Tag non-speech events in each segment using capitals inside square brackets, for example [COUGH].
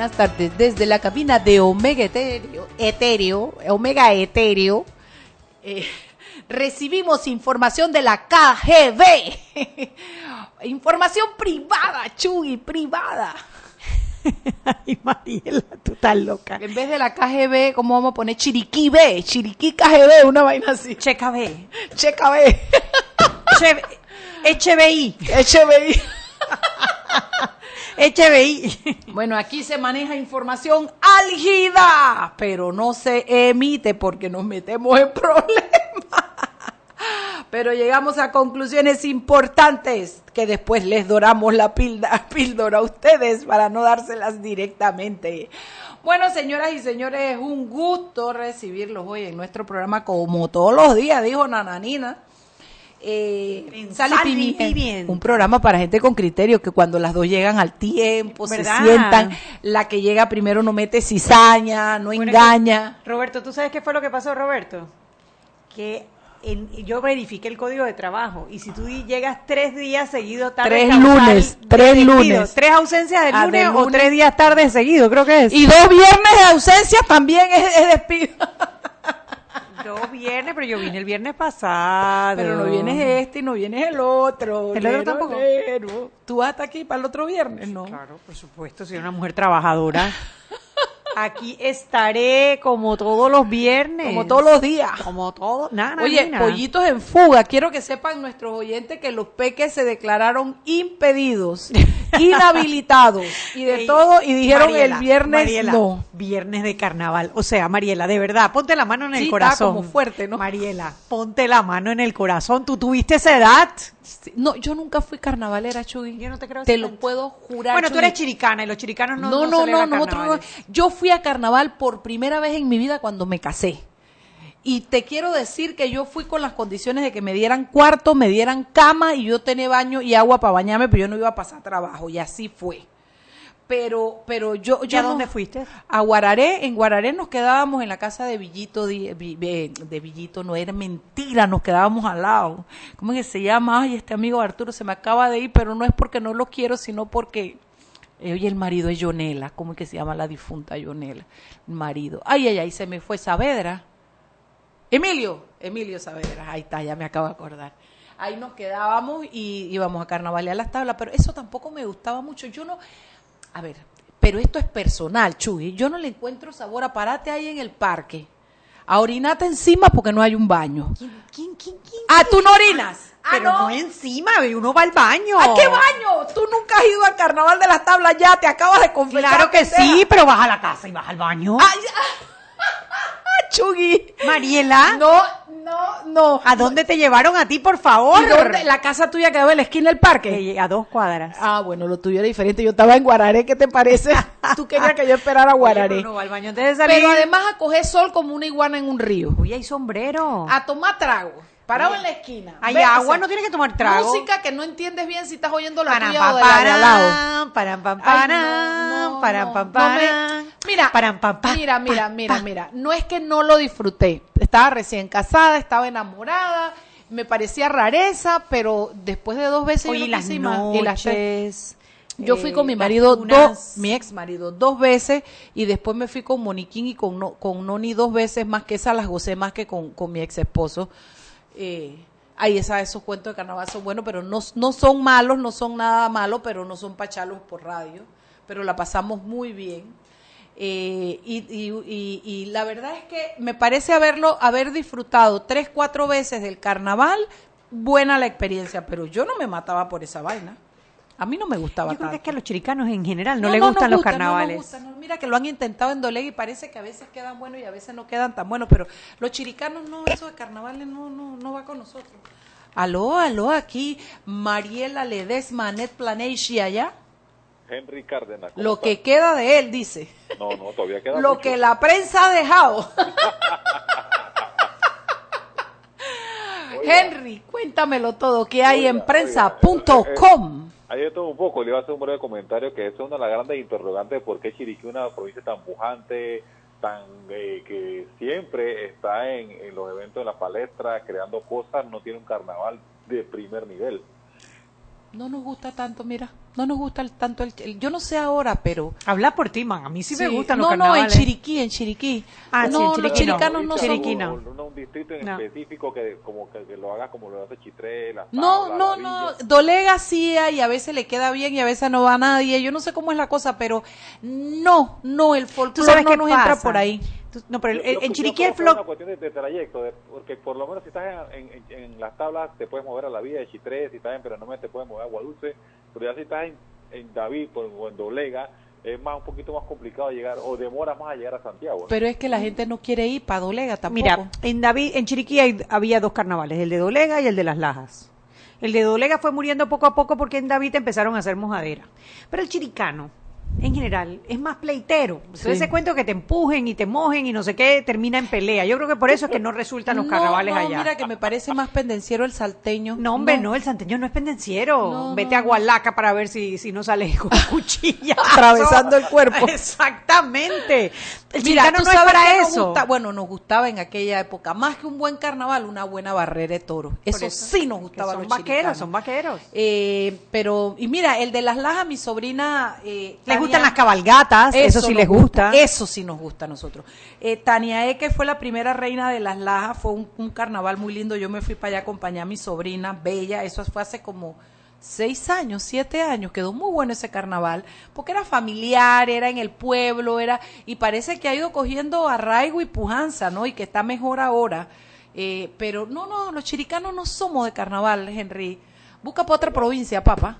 Buenas tardes. Desde la cabina de Omega Etéreo, Etéreo Omega Etéreo, eh, recibimos información de la KGB. [LAUGHS] información privada, Chuy, privada. [LAUGHS] Ay, Mariela, tú estás loca. En vez de la KGB, ¿cómo vamos a poner? Chiriquí B, Chiriquí KGB, una vaina así. Checa B. Checa B. Che- HBI. HBI. [LAUGHS] HBI. Bueno, aquí se maneja información álgida, pero no se emite porque nos metemos en problemas. Pero llegamos a conclusiones importantes que después les doramos la píldora a ustedes para no dárselas directamente. Bueno, señoras y señores, es un gusto recibirlos hoy en nuestro programa como todos los días, dijo Nananina. Eh, Sal Sal y Pimienta. Pimienta. Un programa para gente con criterio, que cuando las dos llegan al tiempo, ¿Verdad? se sientan, la que llega primero no mete cizaña, no Bueno, engaña. que- Roberto, ¿tú sabes qué fue lo que pasó, Roberto? Que en- yo verifiqué el código de trabajo y si tú llegas tres días seguidos tarde Tres causal lunes, tres despido, lunes. tres ausencias de Ah, lunes, o tres días tarde seguidos, creo que es. Y dos viernes de ausencia también es, es despido. [LAUGHS] Dos viernes, pero yo vine el viernes pasado. Pero no vienes este y no vienes el otro. ¿El otro tampoco? lero. ¿Tú vas hasta aquí para el otro viernes? No. Claro, por supuesto, soy una mujer trabajadora. [LAUGHS] Aquí estaré como todos los viernes. Como todos los días. Como todos. Nada, Oye, nena. pollitos en fuga. Quiero que sepan nuestros oyentes que los peques se declararon impedidos, [LAUGHS] inhabilitados y de todo y dijeron Mariela, el viernes Mariela, no. Viernes de carnaval. O sea, Mariela, de verdad, ponte la mano en el Sí, está corazón. como fuerte, ¿no? Mariela, ponte la mano en el corazón. ¿Tú tuviste esa edad? No, yo nunca fui carnavalera, Chuy. Yo no te creo Te lo puedo jurar. Bueno, tú eres chiricana y los chiricanos no No, no, no, no, no. Yo fui a carnaval por primera vez en mi vida cuando me casé. Y te quiero decir que yo fui con las condiciones de que me dieran cuarto, me dieran cama y yo tenía baño y agua para bañarme, pero yo no iba a pasar trabajo y así fue. Pero, pero yo, ¿Y yo a no- dónde fuiste? A Guararé, en Guararé nos quedábamos en la casa de Villito, de, de Villito, no era mentira, nos quedábamos al lado. ¿Cómo es que se llama? Ay, este amigo Arturo se me acaba de ir, pero no es porque no lo quiero, sino porque eh, Oye, el marido es Yonela, ¿cómo es que se llama la difunta Yonela? El marido. Ay, ay, ay, se me fue Saavedra. Emilio, Emilio Saavedra, ahí está, ya me acabo de acordar. Ahí nos quedábamos y íbamos a carnavalear las tablas, pero eso tampoco me gustaba mucho. Yo no, a ver, pero esto es personal, Chuy. Yo no le encuentro sabor a parate ahí en el parque. A orinarte encima porque no hay un baño. ¿Quién, quién, quién? quién? Ah, tú no orinas. Ah, Pero no. encima, uno va al baño. ¿A qué baño? Tú nunca has ido al carnaval de las tablas ya, te acabas de confesar. Claro que sí, pero vas a la casa y vas al baño. Ay, ah, Chugui. Mariela, No, no, no. ¿a dónde te llevaron a ti, por favor? ¿Y dónde? La casa tuya quedaba en la esquina del parque. Eh, A dos cuadras. Ah, bueno, lo tuyo era diferente. Yo estaba en Guararé, ¿qué te parece? [LAUGHS] Tú querías que yo esperara a Guararé. Oye, no al baño antes de salir. Pero además a coger sol como una iguana en un río. Uy, hay sombrero. A tomar trago. Parado en la esquina. Hay agua, no tienes que tomar trago. Música que no entiendes bien si estás oyendo la Param, tuya pam, o de la de al lado. param, pam, param, no, param, no, pam, no param. me- Mira, Param, pam, pam, mira, mira, mira, mira. No es que no lo disfruté. Estaba recién casada, estaba enamorada, me parecía rareza, pero después de dos veces Oye, no y las más. Y las tres- noches. Yo fui eh, con mi las marido, dos, mi ex marido, dos veces y después me fui con Moniquín y con, no, con Noni dos veces más que esas las gocé más que con, con mi ex esposo. Eh, ahí esa, esos cuentos de carnaval son buenos, pero no, no son malos, no son nada malos, pero no son pachalos por radio. Pero la pasamos muy bien. Eh, y, y, y- y la verdad es que me parece haberlo, haber disfrutado tres, cuatro veces del carnaval, buena la experiencia, pero yo no me mataba por esa vaina. A mí no me gustaba Yo creo que es que a los chiricanos en general no, No, les no gustan nos los gusta, no nos carnavales. gusta, no. Mira que lo han intentado en Dolega y parece que a veces quedan buenos y a veces no quedan tan buenos, pero los chiricanos no, eso de carnavales no, no, no va con nosotros. Aló, aló, aquí Mariela Ledesma, Anet Planeshi allá. Henry Cárdenas. ¿cómo Lo está? que queda de él, dice. No, no, todavía queda Lo mucho. que la prensa ha dejado. [LAUGHS] [LAUGHS] Henry, cuéntamelo todo, ¿qué hay en prensa.com? Hay de todo un poco, le iba a hacer un breve comentario que es una de las grandes interrogantes de por qué Chiriquí, una provincia tan pujante, tan eh, que siempre está en, en los eventos de la palestra, creando cosas, no tiene un carnaval de primer nivel. No nos gusta tanto, mira, no nos gusta el- tanto el, el- Yo no sé ahora, pero... Habla por ti, man. A mí sí, me gustan no, los no, en carnavales. Chiriquí, en Chiriquí. Ah, sí, no, en los Chiriquí chiricanos no son... Chiriquí no. Un, distrito en No. específico que como que, que lo haga como lo hace Chitré, La No, no, La no. Dolega sí y a veces le queda bien y a veces no va nadie. Yo no sé cómo es la cosa, pero no, no, el ¿Tú folclore sabes no nos pasa? entra por ahí. No, pero Yo- el- yo- en Chiriquí el que es una flow... cuestión de, de trayecto, de- porque por lo menos si estás en, en- en las tablas te puedes mover a la vía de Chitré, si estás en Peronomé te puedes mover a Guadulce, pero ya si estás en, en David o en Dolega es más un poquito más complicado llegar o demora más a llegar a Santiago. ¿no? Pero es que la gente no quiere ir para Dolega tampoco. Mira, en David, en Chiriquí hay- había dos carnavales, el de Dolega y el de Las Lajas. El de Dolega fue muriendo poco a poco porque en David empezaron a hacer mojadera. Pero el chiricano, en general, es más pleitero. Entonces Sí. ese cuento que te empujen y te mojen y no sé qué termina en pelea. Yo creo que por eso es que no resultan los No, carnavales no, allá. mira que me parece más pendenciero el salteño. No, hombre, no. el santeño no es pendenciero. No, Vete no. a Gualaca para ver si, si no sale con [LAUGHS] cuchilla. Atravesando el cuerpo. Exactamente. El Mira, tú no nos eso. gusta? bueno, nos gustaba en aquella época, más que un buen carnaval, una buena barrera de toros. Eso, sí nos gustaba Son los vaqueros, son vaqueros. Eh, pero, y mira, el de las lajas, mi sobrina. Eh, Les Tania- gustan las cabalgatas, eso, sí les gusta. Eso sí nos gusta a nosotros. Eh, Tania E, que fue la primera reina de las lajas, fue un, un carnaval muy lindo. Yo me fui para allá a acompañar a mi sobrina, Bella. Eso fue hace como seis años, siete años. Quedó muy bueno ese carnaval, porque era familiar, era en el pueblo, era y parece que ha ido cogiendo arraigo y pujanza, ¿no? Y que está mejor ahora. Eh, pero no, no, los chiricanos no somos de carnaval, Henry. Busca para otra provincia, papá.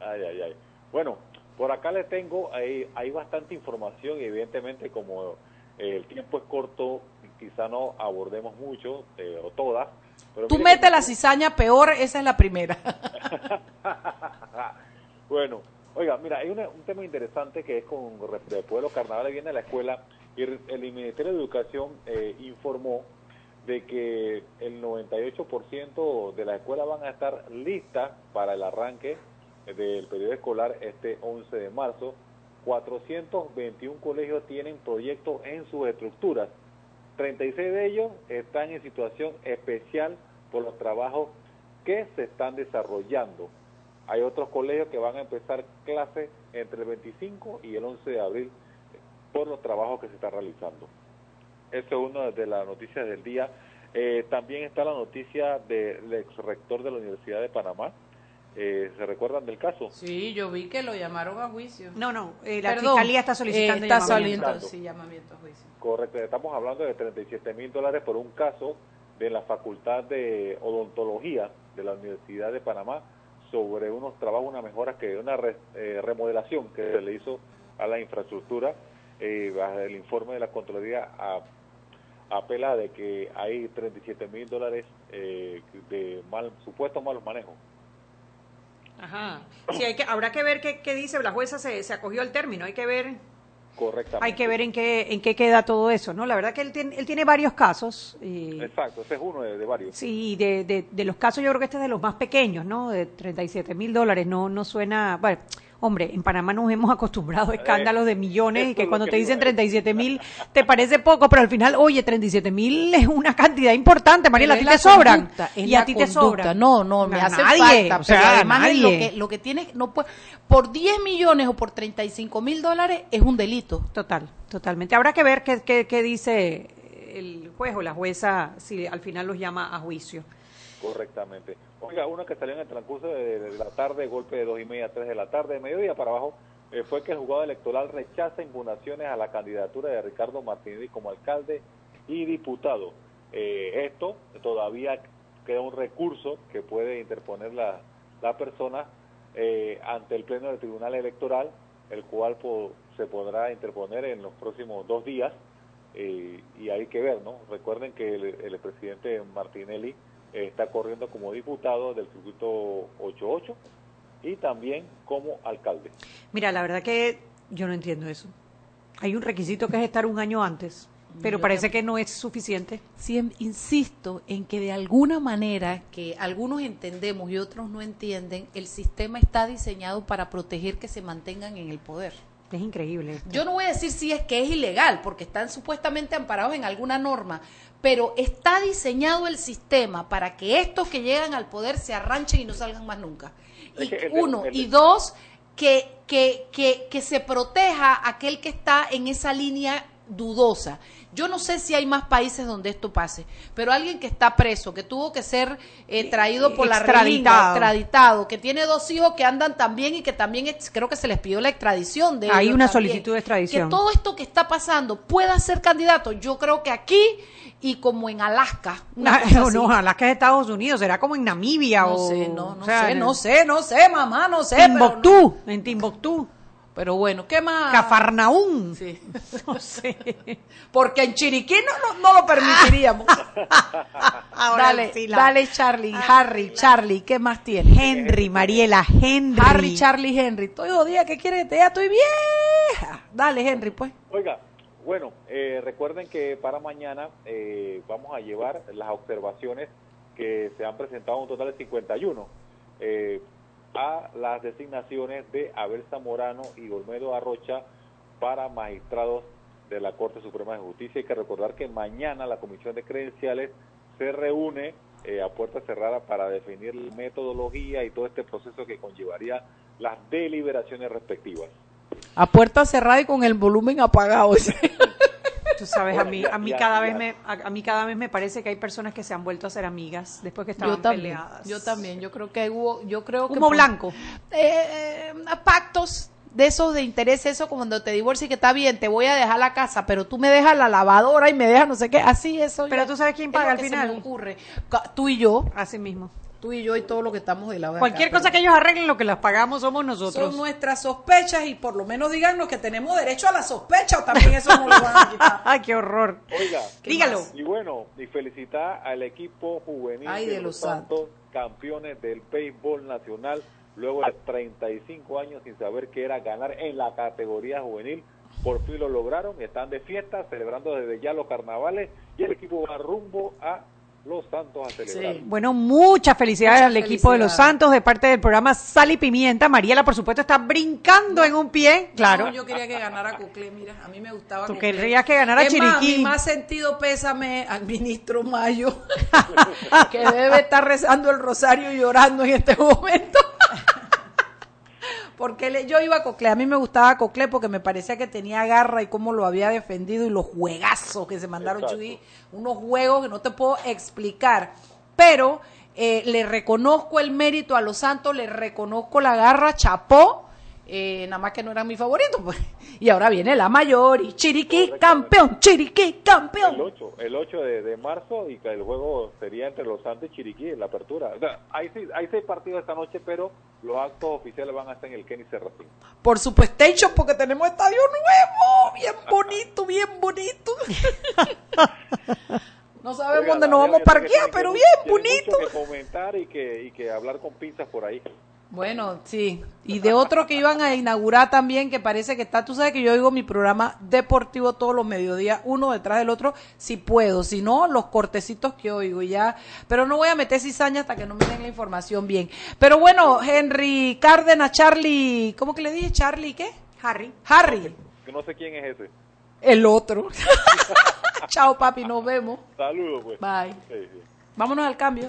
Ay, ay, ay. Bueno, por acá le tengo, hay, hay bastante información y evidentemente como el tiempo es corto, quizá no abordemos mucho eh, o todas. Pero Tú metes la cizaña peor, esa es la primera. [LAUGHS] [LAUGHS] bueno, oiga, mira, hay un tema interesante que es con después de los carnavales viene la escuela y el, el Ministerio de Educación eh, informó de que el 98% de las escuelas van a estar listas para el arranque del periodo escolar este 11 de marzo. 421 colegios tienen proyectos en sus estructuras. 36 de ellos están en situación especial por los trabajos que se están desarrollando. Hay otros colegios que van a empezar clases entre el 25 y el 11 de abril por los trabajos que se están realizando. Eso es una de las noticias del día. Eh, también está la noticia del ex rector de la Universidad de Panamá. Eh, ¿Se recuerdan del caso? Sí, yo vi que lo llamaron a juicio. No, no, eh, la Perdón, fiscalía está solicitando eh, está llamamiento. solicitando, sí, llamamiento a juicio. Correcto, estamos hablando de 37 mil dólares por un caso de la Facultad de Odontología de la Universidad de Panamá sobre unos trabajos, una mejora, que una eh, remodelación que se le hizo a la infraestructura. Eh, el informe de la Contraloría apela de que hay 37 mil dólares eh, de mal, supuestos malos manejos. Ajá. Habrá que ver qué, qué dice, la jueza se, se acogió al término, hay que ver Correctamente. hay que ver en qué en qué queda todo eso, ¿no? La verdad que él tiene, él tiene varios casos. y- Exacto, ese es uno de, de varios. Sí, de, de, de los casos yo creo que este es de los más pequeños, ¿no? De 37 mil dólares, no, no suena... Bueno, hombre, en Panamá nos hemos acostumbrado a escándalos de millones y que cuando que te dicen 37 mil te parece poco, pero al final, oye, 37 mil es una cantidad importante, Mariela, a ti te la sobran. conducta, Y a ti te sobran. No, no, me A hace nadie, falta. o sea, pero a además lo que, lo que tiene, no puede, por 10 millones o por 35 mil dólares es un delito. Total, totalmente. Habrá que ver qué, qué, qué dice el juez o la jueza si al final los llama a juicio. Correctamente. Oiga, una que salió en el transcurso de, la tarde, golpe de dos y media, tres de la tarde, de mediodía para abajo, eh, fue que el juzgado electoral rechaza impugnaciones a la candidatura de Ricardo Martínez como alcalde y diputado. Eh, esto todavía queda un recurso que puede interponer la, la persona eh, ante el Pleno del Tribunal Electoral, el cual se podrá interponer en los próximos dos días eh, y hay que ver, ¿no? Recuerden que el, presidente Martinelli está corriendo como diputado del circuito 88 y también como alcalde. Mira, la verdad que yo no entiendo eso. Hay un requisito que es estar un año antes, pero Yo parece que no es suficiente. Siem- insisto en que de alguna manera que algunos entendemos y otros no entienden, el sistema está diseñado para proteger que se mantengan en el poder. Es increíble. Yo no voy a decir si es que es ilegal, porque están supuestamente amparados en alguna norma, pero está diseñado el sistema para que estos que llegan al poder se arranchen y no salgan más nunca. Y uno, y dos, que, que, que, que se proteja aquel que está en esa línea dudosa. Yo no sé si hay más países donde esto pase, pero alguien que está preso, que tuvo que ser eh, traído por la Extraditado. relinga, extraditado, que tiene dos hijos que andan también y que también creo que se les pidió la extradición de Hay una también. solicitud de extradición. Que todo esto que está pasando pueda ser candidato. Yo creo que aquí y como en Alaska. una cosa [LAUGHS] No, no, Alaska es Estados Unidos, será como en Namibia No o sé, no, no o sea, sé, en no sé, no sé, mamá, no sé. no- Timbuktu, en Timbuktu, Pero bueno, ¿qué más? Cafarnaún. Sí. [LAUGHS] No sé. Porque en Chiriquí no, no, no lo permitiríamos. [LAUGHS] Ahora dale, sí la- dale, Charlie, Harry, Charlie, ¿qué más tienes? Henry, Mariela, Henry. Harry, Charlie, Henry. Estoy jodida, ¿qué quieres que te diga? Estoy vieja. Dale, Henry, pues. Oiga, bueno, eh, recuerden que para mañana eh, vamos a llevar las observaciones que se han presentado, un total de 51, eh, a las designaciones de Abel Zamorano y Olmedo Arrocha para magistrados de la Corte Suprema de Justicia. Hay que recordar que mañana la Comisión de Credenciales se reúne eh, a puerta cerrada para definir la metodología y todo este proceso que conllevaría las deliberaciones respectivas. A puerta cerrada y con el volumen apagado. [LAUGHS] Tú sabes, a mí, a mí cada vez me, a, mí cada vez me parece que hay personas que se han vuelto a ser amigas después que estaban yo también, peleadas. yo también, yo creo que hubo, yo creo que Humo por- blanco. eh, eh, pactos de esos de interés, eso como cuando te divorcias y que está bien, te voy a dejar la casa, pero tú me dejas la lavadora y me dejas no sé qué, así eso. Pero yo- tú sabes quién es paga lo al que se final. me ocurre. Tú y yo, Así mismo. Tú y yo y todo lo que estamos de lado. de Cualquier acá, cosa que ellos arreglen, lo que las pagamos somos nosotros. Son nuestras sospechas y por lo menos díganos que tenemos derecho a la sospecha o también eso no lo van a quitar. [LAUGHS] Ay, qué horror. Oiga, ¿Qué Dígalo. más? Y bueno, y felicitar al equipo juvenil Ay, de, de los los Santos, campeones del béisbol nacional, luego de 35 años sin saber qué era ganar en la categoría juvenil. Por fin lo lograron, están de fiesta, celebrando desde ya los carnavales y el equipo va rumbo a Los Santos a celebrar. Sí. Bueno, muchas felicidades Muchas al equipo de los felicidades. Santos de parte del programa Sal y Pimienta. Mariela, por supuesto, está brincando en un pie. Claro. No, yo quería que ganara Coclé, mira, a mí me gustaba Tú Coclé. querías que ganara Es más, Chiriquí. mi más sentido pésame al ministro Mayo, [LAUGHS] que debe estar rezando el rosario y llorando en este momento. [LAUGHS] Porque le- yo iba a Coclé, a mí me gustaba Coclé porque me parecía que tenía garra y cómo lo había defendido y los juegazos que se mandaron. Chuy, unos juegos que no te puedo explicar. Pero eh, le reconozco el mérito a los Santos, le reconozco la garra, chapó, eh, nada más que no eran mis favoritos. Pues. Y ahora viene la mayor y Chiriquí campeón, Chiriquí El campeón. 8, el 8 de, de marzo y que el juego sería entre Los Santos y Chiriquí en la apertura. O sea, hay, seis- hay seis partidos esta noche, pero los actos oficiales van a estar en el Kenny Serracín. Por supuesto, porque tenemos estadio nuevo, bien [LAUGHS] bonito, bien bonito. [LAUGHS] No sabemos dónde nos vamos a parquear, pero bien bonito. mucho que comentar y que, y que hablar con pinzas por ahí. Bueno, sí. Y de otro que iban a inaugurar también, que parece que está, tú sabes que yo oigo mi programa deportivo todos los mediodías, uno detrás del otro, si puedo, si no, los cortecitos que oigo y ya. Pero no voy a meter cizaña hasta que no me den la información bien. Pero bueno, Henry Cárdenas, Charlie, ¿cómo que le dije? Charlie, ¿qué? Harry. Harry, Que no sé quién es ese. el otro. [LAUGHS] Chao, papi, nos vemos. Saludos, pues. Bye. Sí, sí. Vámonos al cambio.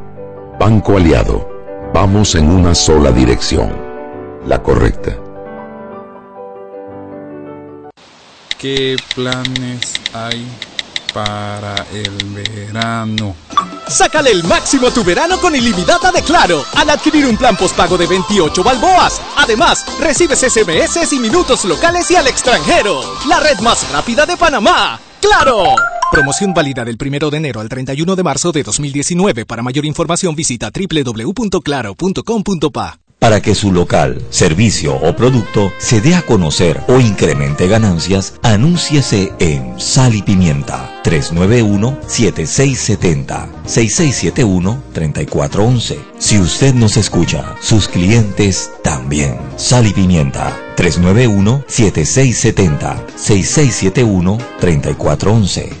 Banco Aliado, Vamos en una sola dirección, la correcta. ¿Qué planes hay para el verano? Sácale el máximo a tu verano con ilimitada de Claro al adquirir un plan postpago de 28 balboas. Además, recibes SMS y minutos locales y al extranjero. La red más rápida de Panamá. ¡Claro! Promoción válida del 1 de enero al 31 de marzo de 2019. Para mayor información visita www.claro.com.pa. Para que su local, servicio o producto se dé a conocer o incremente ganancias, anúnciese en Sal y Pimienta 391-7670-6671-3411. Si usted nos escucha, sus clientes también. Sal y Pimienta 391-7670-6671-3411.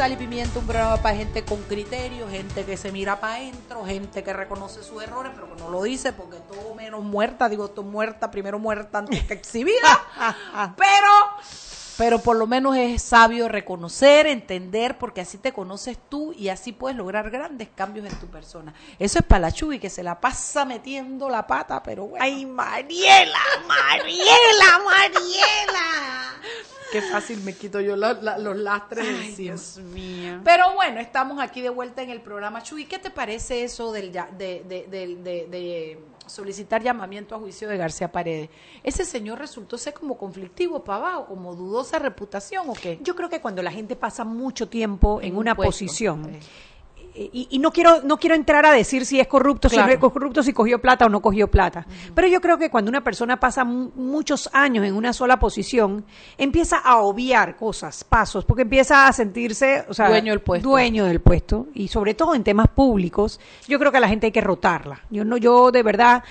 Sal y Pimienta, un programa para gente con criterio, gente que se mira para adentro, gente que reconoce sus errores, pero que no lo dice porque todo menos muerta, digo, todo muerta, primero muerta antes que exhibida. [LAUGHS] pero, pero por lo menos es sabio reconocer, entender, porque así te conoces tú y así puedes lograr grandes cambios en tu persona. Eso es para la Chuy, que se la pasa metiendo la pata, pero bueno. Ay, Mariela, Mariela, Mariela. Qué fácil me quito yo la- la- los lastres de Ay, encima. Dios mío. Pero bueno, estamos aquí de vuelta en el programa. Chuy, ¿qué te parece eso del, ya- de, de- de- de- de solicitar llamamiento a juicio de García Paredes? ¿Ese señor resultó ser como conflictivo para abajo, como dudosa reputación o qué? Yo creo que cuando la gente pasa mucho tiempo en, En un una puesto. posición. Y, y no quiero no quiero entrar a decir si es corrupto, si no es corrupto, si cogió plata o no cogió plata. Pero yo creo que cuando una persona pasa mu- muchos años en una sola posición, empieza a obviar cosas, pasos, porque empieza a sentirse, o sea, Dueño del puesto. dueño del puesto y sobre todo en temas públicos, yo creo que a la gente hay que rotarla. Yo no yo de verdad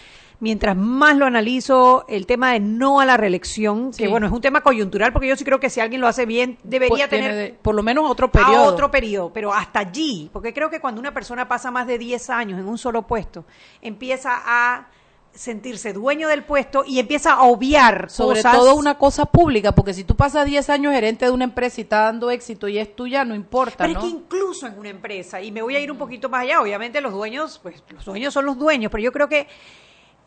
Mientras más lo analizo, el tema de no a la reelección, Sí. que bueno, es un tema coyuntural, porque yo sí creo que si alguien lo hace bien, debería Pues tener de- por lo menos otro a periodo. otro periodo, pero hasta allí, porque creo que cuando una persona pasa más de 10 años en un solo puesto, empieza a sentirse dueño del puesto y empieza a obviar Sobre cosas. todo una cosa pública, porque si tú pasas 10 años gerente de una empresa y está dando éxito y es tuya, no importa, Pero ¿no? es que incluso en una empresa, y me voy a ir un poquito más allá, obviamente los dueños, pues los dueños son los dueños, pero yo creo que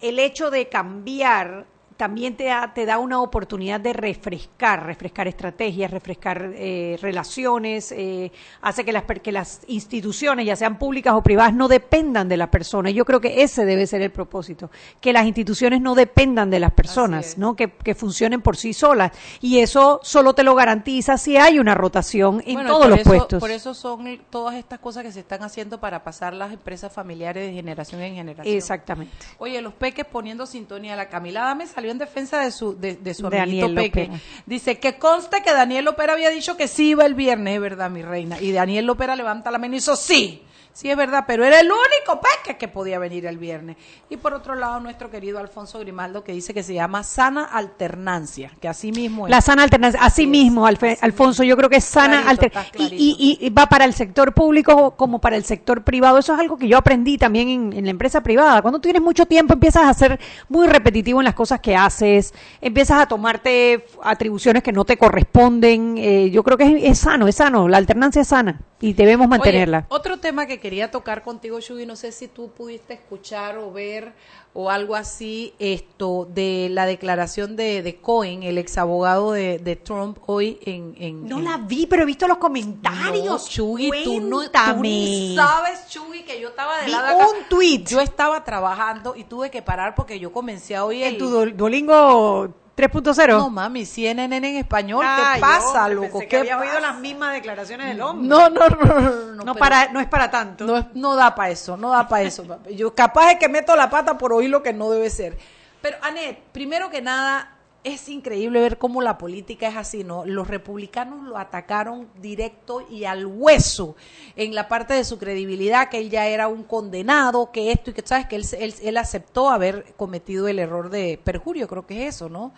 el hecho de cambiar también te da, te da una oportunidad de refrescar, refrescar estrategias, refrescar eh, relaciones, eh, hace que las, que las instituciones, ya sean públicas o privadas, no dependan de la persona. Yo creo que ese debe ser el propósito, que las instituciones no dependan de las personas, ¿no? Que, que funcionen por sí solas. Y eso solo te lo garantiza si hay una rotación en Bueno, todos los eso- puestos. Por eso son todas estas cosas que se están haciendo para pasar las empresas familiares de generación en generación. Exactamente. Oye, los peques poniendo sintonía. La Camila Dame salió en defensa de su, de, de su amiguito Daniel peque. Lopera. Dice que conste que Daniel Lopera había dicho que sí iba el viernes, ¿verdad, mi reina? Y Daniel Lopera levanta la mano y hizo sí. Sí, es verdad, pero era el único peque que podía venir el viernes. Y por otro lado, nuestro querido Alfonso Grimaldo, que dice que se llama sana alternancia, que así mismo es. La sana alternancia, así mismo, Alfonso, yo creo que es sana Clarito, alter- está y, y- y va para el sector público como para el sector privado. Eso es algo que yo aprendí también en, en la empresa privada. Cuando tú tienes mucho tiempo, empiezas a ser muy repetitivo en las cosas que haces, empiezas a tomarte atribuciones que no te corresponden. Eh, yo creo que es, es sano, es sano, la alternancia es sana y debemos mantenerla. Oye, otro tema que quería tocar contigo, Shugi, no sé si tú pudiste escuchar o ver o algo así, esto de la declaración de, de Cohen, el ex abogado de, de Trump, hoy en... en no en- la vi, pero he visto los No, comentarios. Chugui, tú no, tú ni sabes, Chugui, que yo estaba de Vi lado acá. un tweet. Yo estaba trabajando y tuve que parar porque yo comencé a oír en el... tu Duol- Duolingo 3.0. No, mami, CNN en español, ¿qué pasa, hombre, loco? pensé que ¿Qué habías oído pasa? las mismas declaraciones del hombre. No, no, no, no, no, No, pero- para, no es para tanto. No, es- no da para eso, no da para eso. [LAUGHS] papi. Yo capaz es que meto la pata por oír lo que no debe ser. Pero, Anet, primero que nada, es increíble ver cómo la política es así, ¿no? Los republicanos lo atacaron directo y al hueso en la parte de su credibilidad, que él ya era un condenado, que esto y que, ¿sabes? Que él, él, él aceptó haber cometido el error de perjurio, creo que es eso, ¿no?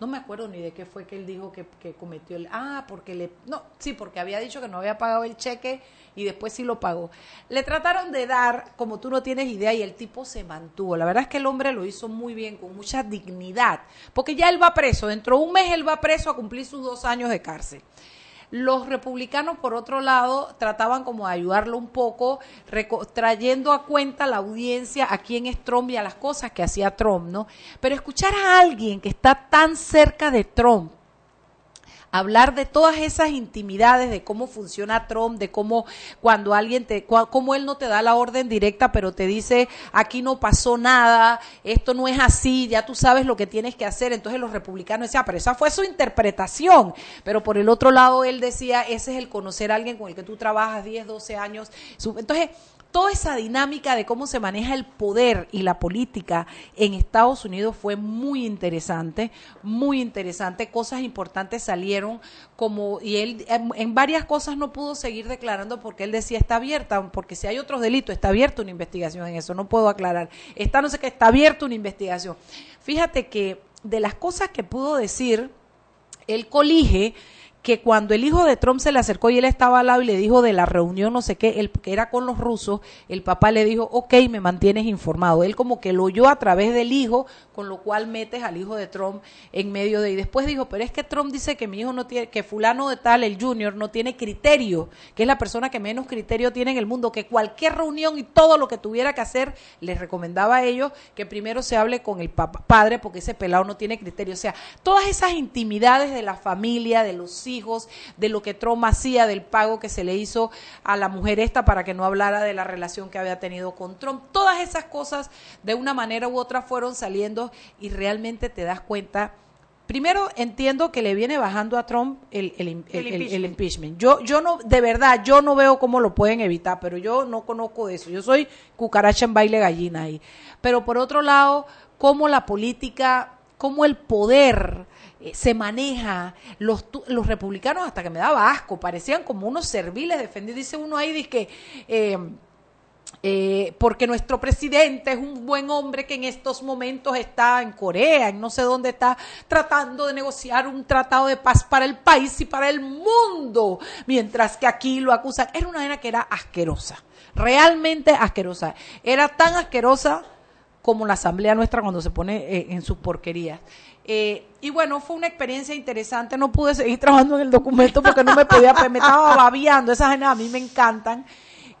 No me acuerdo ni de qué fue que él dijo que, que cometió el... Ah, porque le... No, sí, porque había dicho que no había pagado el cheque y después sí lo pagó. Le trataron de dar, como tú no tienes idea, y el tipo se mantuvo. La verdad es que el hombre lo hizo muy bien, con mucha dignidad, porque ya él va preso. Dentro de un mes él va preso a cumplir sus dos años de cárcel. Los republicanos, por otro lado, trataban como de ayudarlo un poco, trayendo a cuenta la audiencia a quién es Trump y a las cosas que hacía Trump, ¿no? Pero escuchar a alguien que está tan cerca de Trump, hablar de todas esas intimidades de cómo funciona Trump, de cómo cuando alguien te, cómo él no te da la orden directa, pero te dice aquí no pasó nada, esto no es así, ya tú sabes lo que tienes que hacer. Entonces los republicanos decían, pero esa fue su interpretación. Pero por el otro lado él decía, ese es el conocer a alguien con el que tú trabajas 10, 12 años. Entonces toda esa dinámica de cómo se maneja el poder y la política en Estados Unidos fue muy interesante, muy interesante. Cosas importantes salieron como, y él en, en varias cosas no pudo seguir declarando porque él decía está abierta, porque si hay otros delitos, está abierta una investigación en eso, no puedo aclarar. Está no sé qué, está abierta una investigación. Fíjate que de las cosas que pudo decir, él colige que cuando el hijo de Trump se le acercó y él estaba al lado y le dijo de la reunión no sé qué, el que era con los rusos, el papá le dijo, ok, me mantienes informado. Él como que lo oyó a través del hijo, con lo cual metes al hijo de Trump en medio de... Y después dijo, pero es que Trump dice que mi hijo no tiene, que fulano de tal, el junior, no tiene criterio, que es la persona que menos criterio tiene en el mundo, que cualquier reunión y todo lo que tuviera que hacer, les recomendaba a ellos que primero se hable con el papá, padre, porque ese pelado no tiene criterio. O sea, todas esas intimidades de la familia, de los hijos, de lo que Trump hacía, del pago que se le hizo a la mujer esta para que no hablara de la relación que había tenido con Trump. Todas esas cosas, de una manera u otra, fueron saliendo y realmente te das cuenta. Primero entiendo que le viene bajando a Trump el, el, impeachment. impeachment. Yo, yo no, de verdad, yo no veo cómo lo pueden evitar, pero yo no conozco de eso. Yo soy cucaracha en baile gallina ahí. Pero por otro lado, cómo la política, cómo el poder eh, se maneja, los, los republicanos hasta que me daba asco, parecían como unos serviles defendidos. Dice uno ahí, dice que... eh, eh, porque nuestro presidente es un buen hombre que en estos momentos está en Corea, en no sé dónde está, tratando de negociar un tratado de paz para el país y para el mundo, mientras que aquí lo acusan. Era una vaina que era asquerosa, realmente asquerosa. Era tan asquerosa como la asamblea nuestra cuando se pone en sus porquerías. Eh, y bueno, fue una experiencia interesante. No pude seguir [LAUGHS] trabajando en el documento porque no me podía, me estaba babiando. Esas a mí me encantan.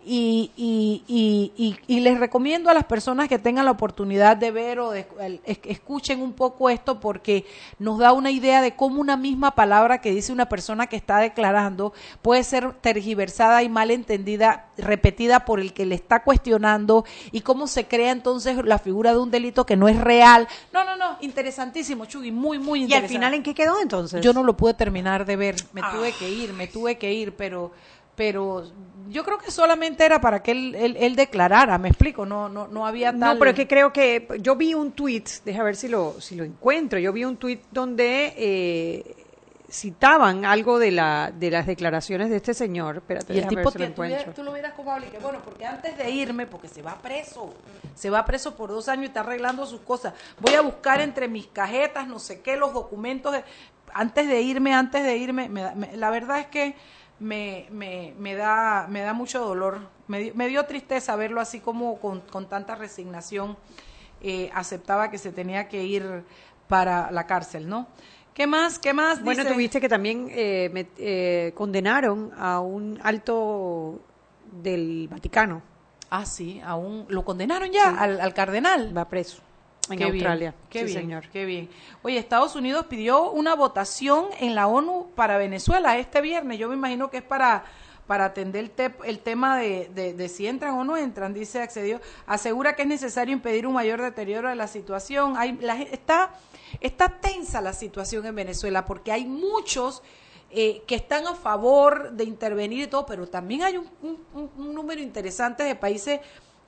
Y, y, y, y, y les recomiendo a las personas que tengan la oportunidad de ver o de escuchen un poco esto porque nos da una idea de cómo una misma palabra que dice una persona que está declarando puede ser tergiversada y mal entendida, repetida por el que le está cuestionando y cómo se crea entonces la figura de un delito que no es real. No, no, no, interesantísimo, Chugui, muy, muy ¿Y interesante. al final en qué quedó entonces? Yo no lo pude terminar de ver, me Ah. tuve que ir, me tuve que ir, pero pero yo creo que solamente era para que él, él, él declarara, me explico, no no no había tal No, pero es que creo que yo vi un tweet, deja ver si lo si lo encuentro. Yo vi un tweet donde eh, citaban algo de la de las declaraciones de este señor. Espérate, Y el déjame ver tipo, si lo encuentro. tú lo vieras como que bueno, porque antes de irme, porque se va preso, se va preso por dos años y está arreglando sus cosas. Voy a buscar entre mis cajetas, no sé qué, los documentos. de- antes de irme, antes de irme, me me- la verdad es que me, me, me, da, me da mucho dolor. Me, me dio tristeza verlo así como con, con tanta resignación eh, aceptaba que se tenía que ir para la cárcel, ¿no? ¿Qué más? ¿Qué más? Bueno, Dice- tuviste que también eh, met- eh, condenaron a un alto del Vaticano. Ah, sí, aún lo condenaron ya al, al cardenal. Va preso en Qué bien, Australia. qué Sí, bien, señor. qué bien. Oye, Estados Unidos pidió una votación en la ONU para Venezuela este viernes. Yo me imagino que es para para atender el, te- el tema de, de- de si entran o no entran, dice accedió, asegura que es necesario impedir un mayor deterioro de la situación. Hay, la, está, está tensa la situación en Venezuela porque hay muchos eh, que están a favor de intervenir y todo, pero también hay un, un- un- un número interesante de países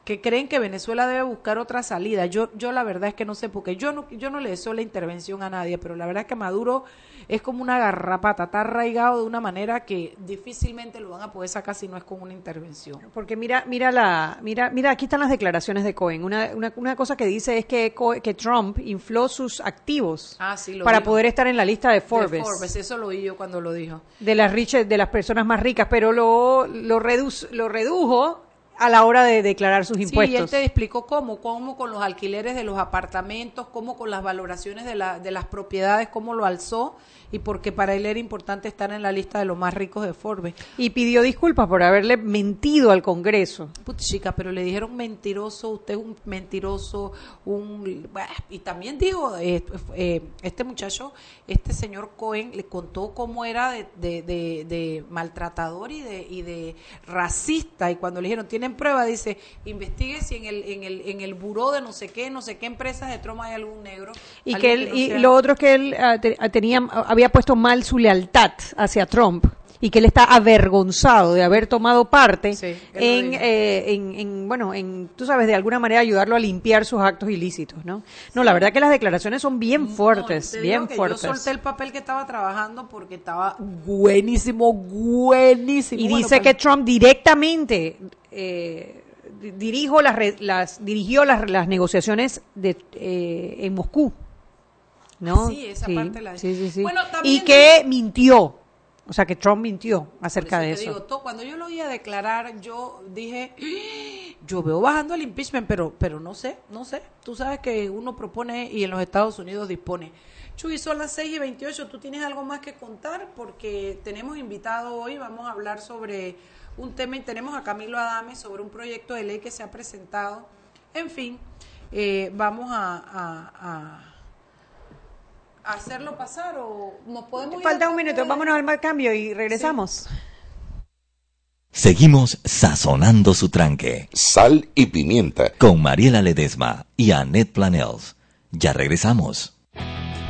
que creen que Venezuela debe buscar otra salida. Yo, yo la verdad es que no sé, porque yo no, yo no le deseo la intervención a nadie, pero la verdad es que Maduro es como una garrapata, está arraigado de una manera que difícilmente lo van a poder sacar si no es con una intervención. Porque mira, mira la, mira, mira, aquí están las declaraciones de Cohen. Una, una, una cosa que dice es que, que Trump infló sus activos Ah, sí, para poder estar en la lista de De Forbes, Forbes, eso lo oí yo cuando lo dijo. de las riches, de las personas más ricas, pero lo, lo, reduc- lo redujo a la hora de declarar sus Sí, y él impuestos. te explicó cómo, cómo con los alquileres de los apartamentos, cómo con las valoraciones de, la, de las propiedades, cómo lo alzó y porque para él era importante estar en la lista de los más ricos de Forbes. Y pidió disculpas por haberle mentido al Congreso. Put, chica, pero le dijeron mentiroso, usted es un mentiroso, un... Y también digo, eh, eh, este muchacho, este señor Cohen, le contó cómo era de, de, de- de maltratador y de, y de racista. Y cuando le dijeron, ¿tienen prueba? Dice, investigue si en el, en el, en el buró de no sé qué, no sé qué empresas de Trump hay algún negro. Y que él, no y sea- lo otro es que él ah, tenía, había puesto mal su lealtad hacia Trump y que él está avergonzado de haber tomado parte Sí, en, eh, en, en, bueno, en, tú sabes, de alguna manera ayudarlo a limpiar sus actos ilícitos, ¿no? No, la verdad que las declaraciones son bien fuertes, Te bien fuertes. Yo solté el papel que estaba trabajando porque estaba buenísimo, buenísimo. Y Bueno, dice que Trump directamente eh, di- dirijo las, las, dirigió las, las negociaciones de, eh, en Moscú. ¿no? Sí, esa parte la- sí, sí, sí. Bueno, y que mintió. O sea, que Trump mintió acerca de eso digo, cuando yo lo oía declarar, yo dije, "Ah, yo veo bajando el impeachment, pero, pero no sé, no sé. Tú sabes que uno propone y en los Estados Unidos dispone. Chuy, son las 6 y 28, ¿tú tienes algo más que contar? Porque tenemos invitado hoy, vamos a hablar sobre un tema y tenemos a Camilo Adame sobre un proyecto de ley que se ha presentado. En fin, eh, vamos a, a- a- a hacerlo pasar o nos podemos ir Falta al un minuto, de- vámonos al mal cambio y regresamos. Seguimos sazonando su tranque. Sal y pimienta. Con Mariela Ledesma y Annette Planels. Ya regresamos.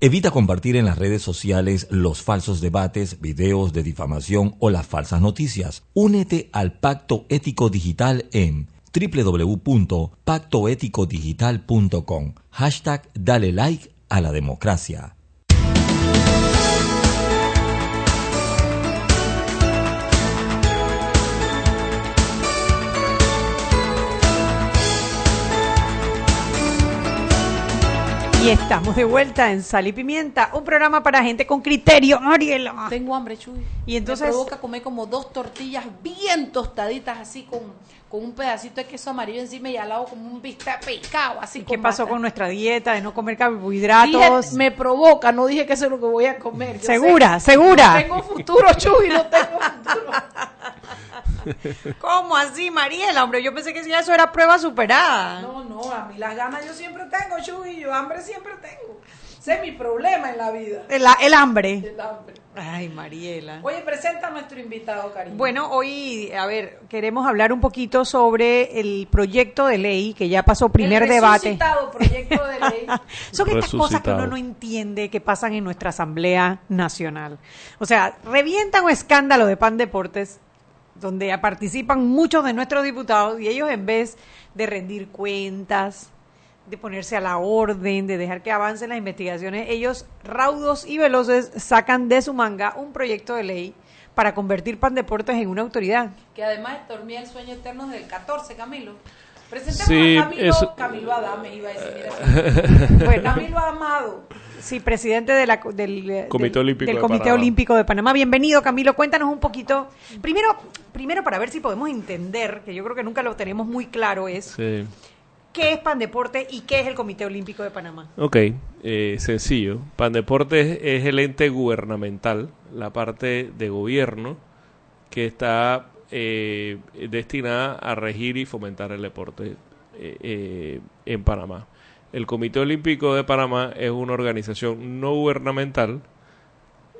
Evita compartir en las redes sociales los falsos debates, videos de difamación o las falsas noticias. Únete al Pacto Ético Digital en www.pactoeticodigital.com. Hashtag Dale like a la democracia. Y estamos de vuelta en Sal y Pimienta, un programa para gente con criterio, Mariela. Tengo hambre, Chuy. Y entonces- Me provoca comer como dos tortillas bien tostaditas, así con, con un pedacito de queso amarillo encima y al lado como un bistec picado, así ¿Qué pasó con nuestra dieta de no comer Dije, carbohidratos? me provoca, no dije que eso es lo que voy a comer. Yo ¿Segura? sé- ¿Segura? No tengo futuro, Chuy, no tengo futuro. [LAUGHS] ¿Cómo así, Mariela? Hombre, yo pensé que si eso era prueba superada. No, no, a mí las ganas yo siempre tengo, Chuy, yo hambre siempre tengo. Ese es mi problema en la vida. El, el hambre. El hambre. Ay, Mariela. Oye, presenta a nuestro invitado, cariño. Bueno, hoy, a ver, queremos hablar un poquito sobre el proyecto de ley que ya pasó primer El debate. proyecto de ley. [LAUGHS] Son estas cosas que uno no entiende que pasan en nuestra Asamblea Nacional. O sea, revientan un escándalo de Pan Deportes donde participan muchos de nuestros diputados y ellos en vez de rendir cuentas, de ponerse a la orden, de dejar que avancen las investigaciones, ellos raudos y veloces sacan de su manga un proyecto de ley para convertir Pan Deportes en una autoridad. que además dormía el sueño eterno del 14, Camilo. Presentemos Sí, a Camilo, eso- Camilo Adame, iba a decir. mira, [LAUGHS] Bueno. Camilo Amado. Sí, presidente de la- del, Comité del- Olímpico del de Comité Panamá. Olímpico de Panamá. Bienvenido, Camilo. Cuéntanos un poquito. Primero, primero para ver si podemos entender, que yo creo que nunca lo tenemos muy claro, es Sí. Qué es Pandeporte y qué es el Comité Olímpico de Panamá. Ok, eh, sencillo. Pandeportes es el ente gubernamental, la parte de gobierno que está eh, destinada a regir y fomentar el deporte eh, eh, en Panamá. El Comité Olímpico de Panamá es una organización no gubernamental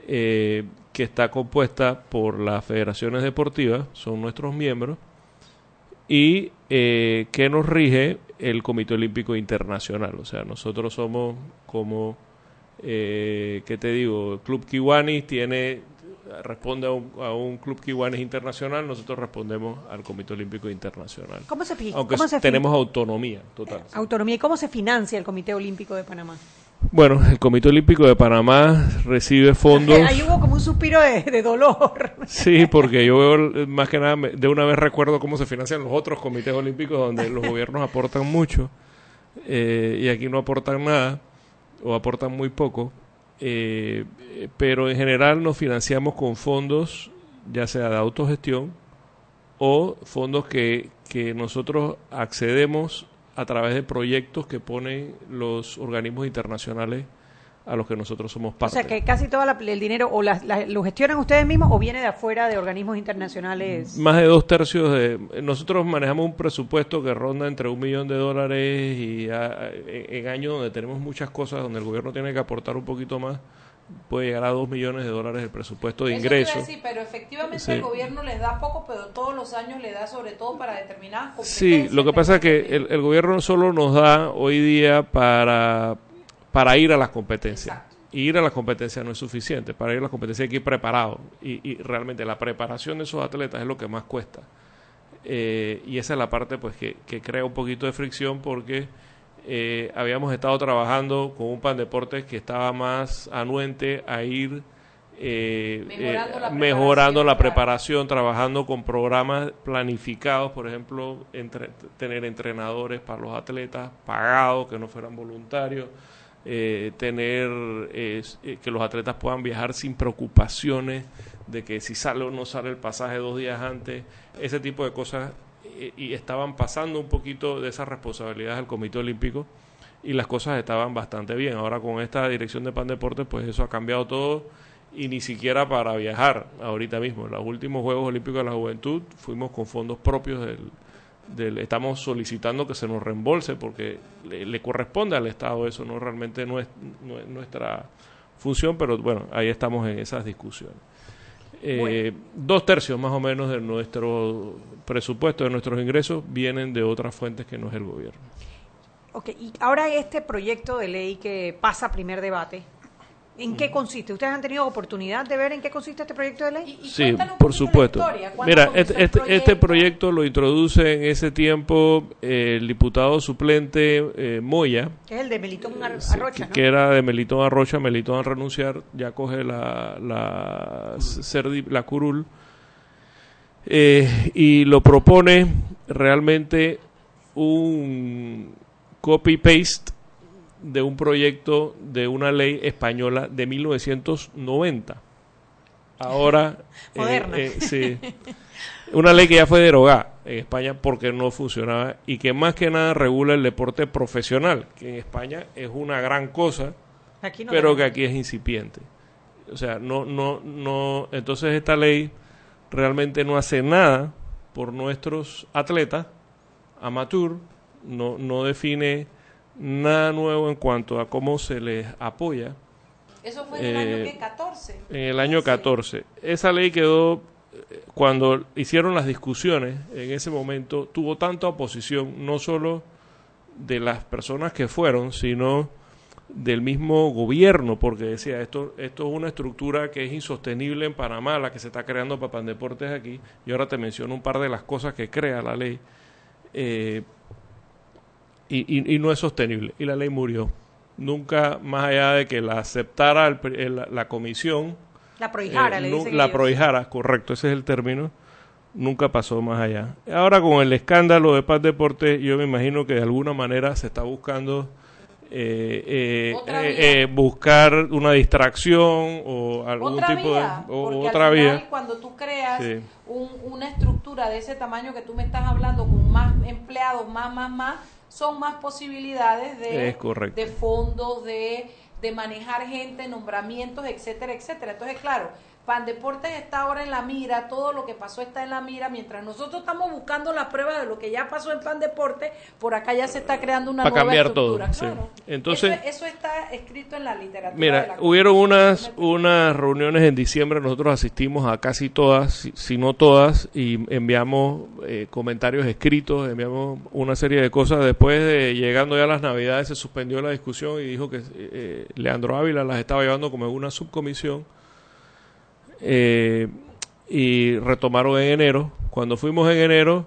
eh, que está compuesta por las federaciones deportivas, son nuestros miembros, y eh, que nos rige el Comité Olímpico Internacional. O sea, nosotros somos como, eh, ¿qué te digo? El Club Kiwanis tiene, responde a un, a un Club Kiwanis internacional, nosotros respondemos al Comité Olímpico Internacional. ¿Cómo se, Aunque cómo se fi- tenemos autonomía total. autonomía y cómo se financia el Comité Olímpico de Panamá? Bueno, el Comité Olímpico de Panamá recibe fondos. [LAUGHS] Ahí hubo como un suspiro de, de dolor. Sí, porque yo veo, eh, más que nada, de una vez recuerdo cómo se financian los otros comités olímpicos donde los gobiernos aportan mucho eh, y aquí no aportan nada o aportan muy poco. Eh, pero en general nos financiamos con fondos, ya sea de autogestión o fondos que, que nosotros accedemos a través de proyectos que ponen los organismos internacionales a los que nosotros somos O parte. sea, que casi todo el dinero o la- la- lo gestionan ustedes mismos o viene de afuera de organismos internacionales. Más de dos tercios de... Nosotros manejamos un presupuesto que ronda entre un millón de dólares y a- en, en años donde tenemos muchas cosas, donde el gobierno tiene que aportar un poquito más, puede llegar a dos millones de dólares el presupuesto de ingresos. decir, pero efectivamente Sí. el gobierno les da poco, pero todos los años le da sobre todo para determinadas Sí, lo que pasa es que el, el gobierno solo nos da hoy día para, para ir a las competencias. Y ir a las competencias no es suficiente. Para ir a las competencias hay que ir preparado. Y, y realmente la preparación de esos atletas es lo que más cuesta. eh, y esa es la parte pues que, que crea un poquito de fricción porque eh, habíamos estado trabajando con un pan deportes que estaba más anuente a ir eh, Mejorando eh, la mejorando la preparación, trabajando con programas planificados, por ejemplo, entre- tener entrenadores para los atletas pagados, que no fueran voluntarios, eh, tener eh, que los atletas puedan viajar sin preocupaciones de que si sale o no sale el pasaje dos días antes, ese tipo de cosas, y estaban pasando un poquito de esas responsabilidades al Comité Olímpico y las cosas estaban bastante bien. Ahora con esta dirección de Pan Deportes, pues eso ha cambiado todo y ni siquiera para viajar ahorita mismo. En los últimos Juegos Olímpicos de la Juventud fuimos con fondos propios del, del- estamos solicitando que se nos reembolse porque le, corresponde al Estado eso, no realmente no es, no es nuestra función, pero bueno, ahí estamos en esas discusiones. Eh, Dos tercios más o menos de nuestro presupuesto, de nuestros ingresos, vienen de otras fuentes que no es el gobierno. Ok, y ahora este proyecto de ley que pasa a primer debate, ¿en qué consiste? ¿Ustedes han tenido oportunidad de ver en qué consiste este proyecto de ley? Sí, por supuesto. Mira, este, este, este proyecto lo introduce en ese tiempo eh, el diputado suplente eh, Moya, Que es el de Melitón Ar- Arrocha, que, ¿no? que era de Melitón Arrocha, Melitón al renunciar, ya coge la, la, ser di- la curul, eh, y lo propone realmente un copy-paste de un proyecto de una ley española de 1990. Ahora, [LAUGHS] eh, Moderna. eh, sí, una ley que ya fue derogada en España porque no funcionaba y que más que nada regula el deporte profesional, que en España es una gran cosa, Aquí no pero que aquí es incipiente. O sea, no, no, no. Entonces esta ley realmente no hace nada por nuestros atletas amateur, no, no define nada nuevo en cuanto a cómo se les apoya. Eso fue en el año Eh, que 14. En el año 14. Esa ley quedó, eh, cuando hicieron las discusiones, en ese momento tuvo tanta oposición, no solo de las personas que fueron, sino del mismo gobierno, porque decía, esto, esto es una estructura que es insostenible en Panamá, la que se está creando para Pandeportes aquí, y ahora te menciono un par de las cosas que crea la ley, eh, y, y- y no es sostenible, y la ley murió. Nunca, más allá de que la aceptara el el- la comisión, La prohijara, eh, le dicen la ellos. prohijara, correcto, ese es el término, nunca pasó más allá. Ahora con el escándalo de Paz Deportes, yo me imagino que de alguna manera se está buscando eh, eh, eh, eh, buscar una distracción o algún otra tipo vía, de o- porque otra al final, vía. cuando tú creas Sí. un- una estructura de ese tamaño que tú me estás hablando con más empleados, más, más, más, son más posibilidades de, Es correcto. de fondos, de, de manejar gente, nombramientos, etcétera, etcétera. Entonces, claro, Pan Deportes está ahora en la mira, todo lo que pasó está en la mira, mientras nosotros estamos buscando la prueba de lo que ya pasó en Pan Deportes, por acá ya se está creando una nueva cambiar todo, estructura. sí. claro. Entonces- eso, eso está escrito en la literatura. de Mira, la hubieron unas, unas reuniones en diciembre, nosotros asistimos a casi todas, si, si no todas, y enviamos eh, comentarios escritos, enviamos una serie de cosas. Después de llegando ya a las navidades se suspendió la discusión y dijo que eh, Leandro Ávila las estaba llevando como en una subcomisión eh, y retomaron en enero. Cuando fuimos en enero,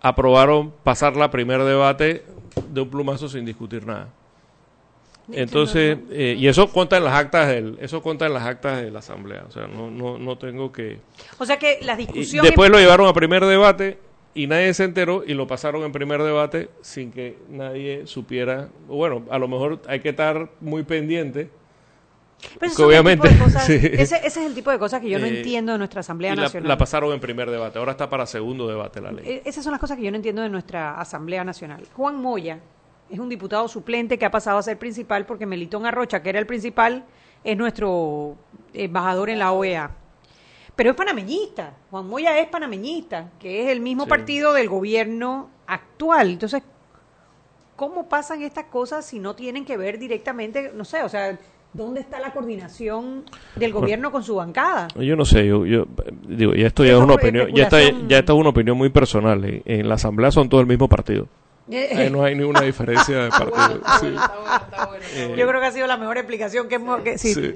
aprobaron pasar la primer debate de un plumazo sin discutir nada. Entonces, eh, y eso cuenta en las actas del, eso cuenta en las actas de la asamblea, o sea, no, no, no tengo que. O sea que la Y discusión... después lo llevaron a primer debate y nadie se enteró y lo pasaron en primer debate sin que nadie supiera. Bueno, a lo mejor hay que estar muy pendiente. Pero esos que son el obviamente, tipo de [LAUGHS] cosas- sí. ese, ese es el tipo de cosas que yo no Eh, entiendo de nuestra Asamblea y la, Nacional. la pasaron en primer debate, ahora está para segundo debate la ley. Eh, Esas son las cosas que yo no entiendo de nuestra Asamblea Nacional. Juan Moya es un diputado suplente que ha pasado a ser principal porque Melitón Arrocha, que era el principal, es nuestro embajador en la OEA. Pero es panameñista. Juan Moya es panameñista, que es el mismo Sí. partido del gobierno actual. Entonces, ¿cómo pasan estas cosas si no tienen que ver directamente, no sé, o sea, ¿dónde está la coordinación del Bueno. gobierno con su bancada? Yo no sé, yo, yo eh, digo, ya esto ya es una opinión, ya está, ya esta es una opinión muy personal. En, en la asamblea son todo el mismo partido. Ahí no hay ninguna diferencia de partido. Sí. Eh, Yo creo que ha sido la mejor explicación que hemos... Que, sí. Sí.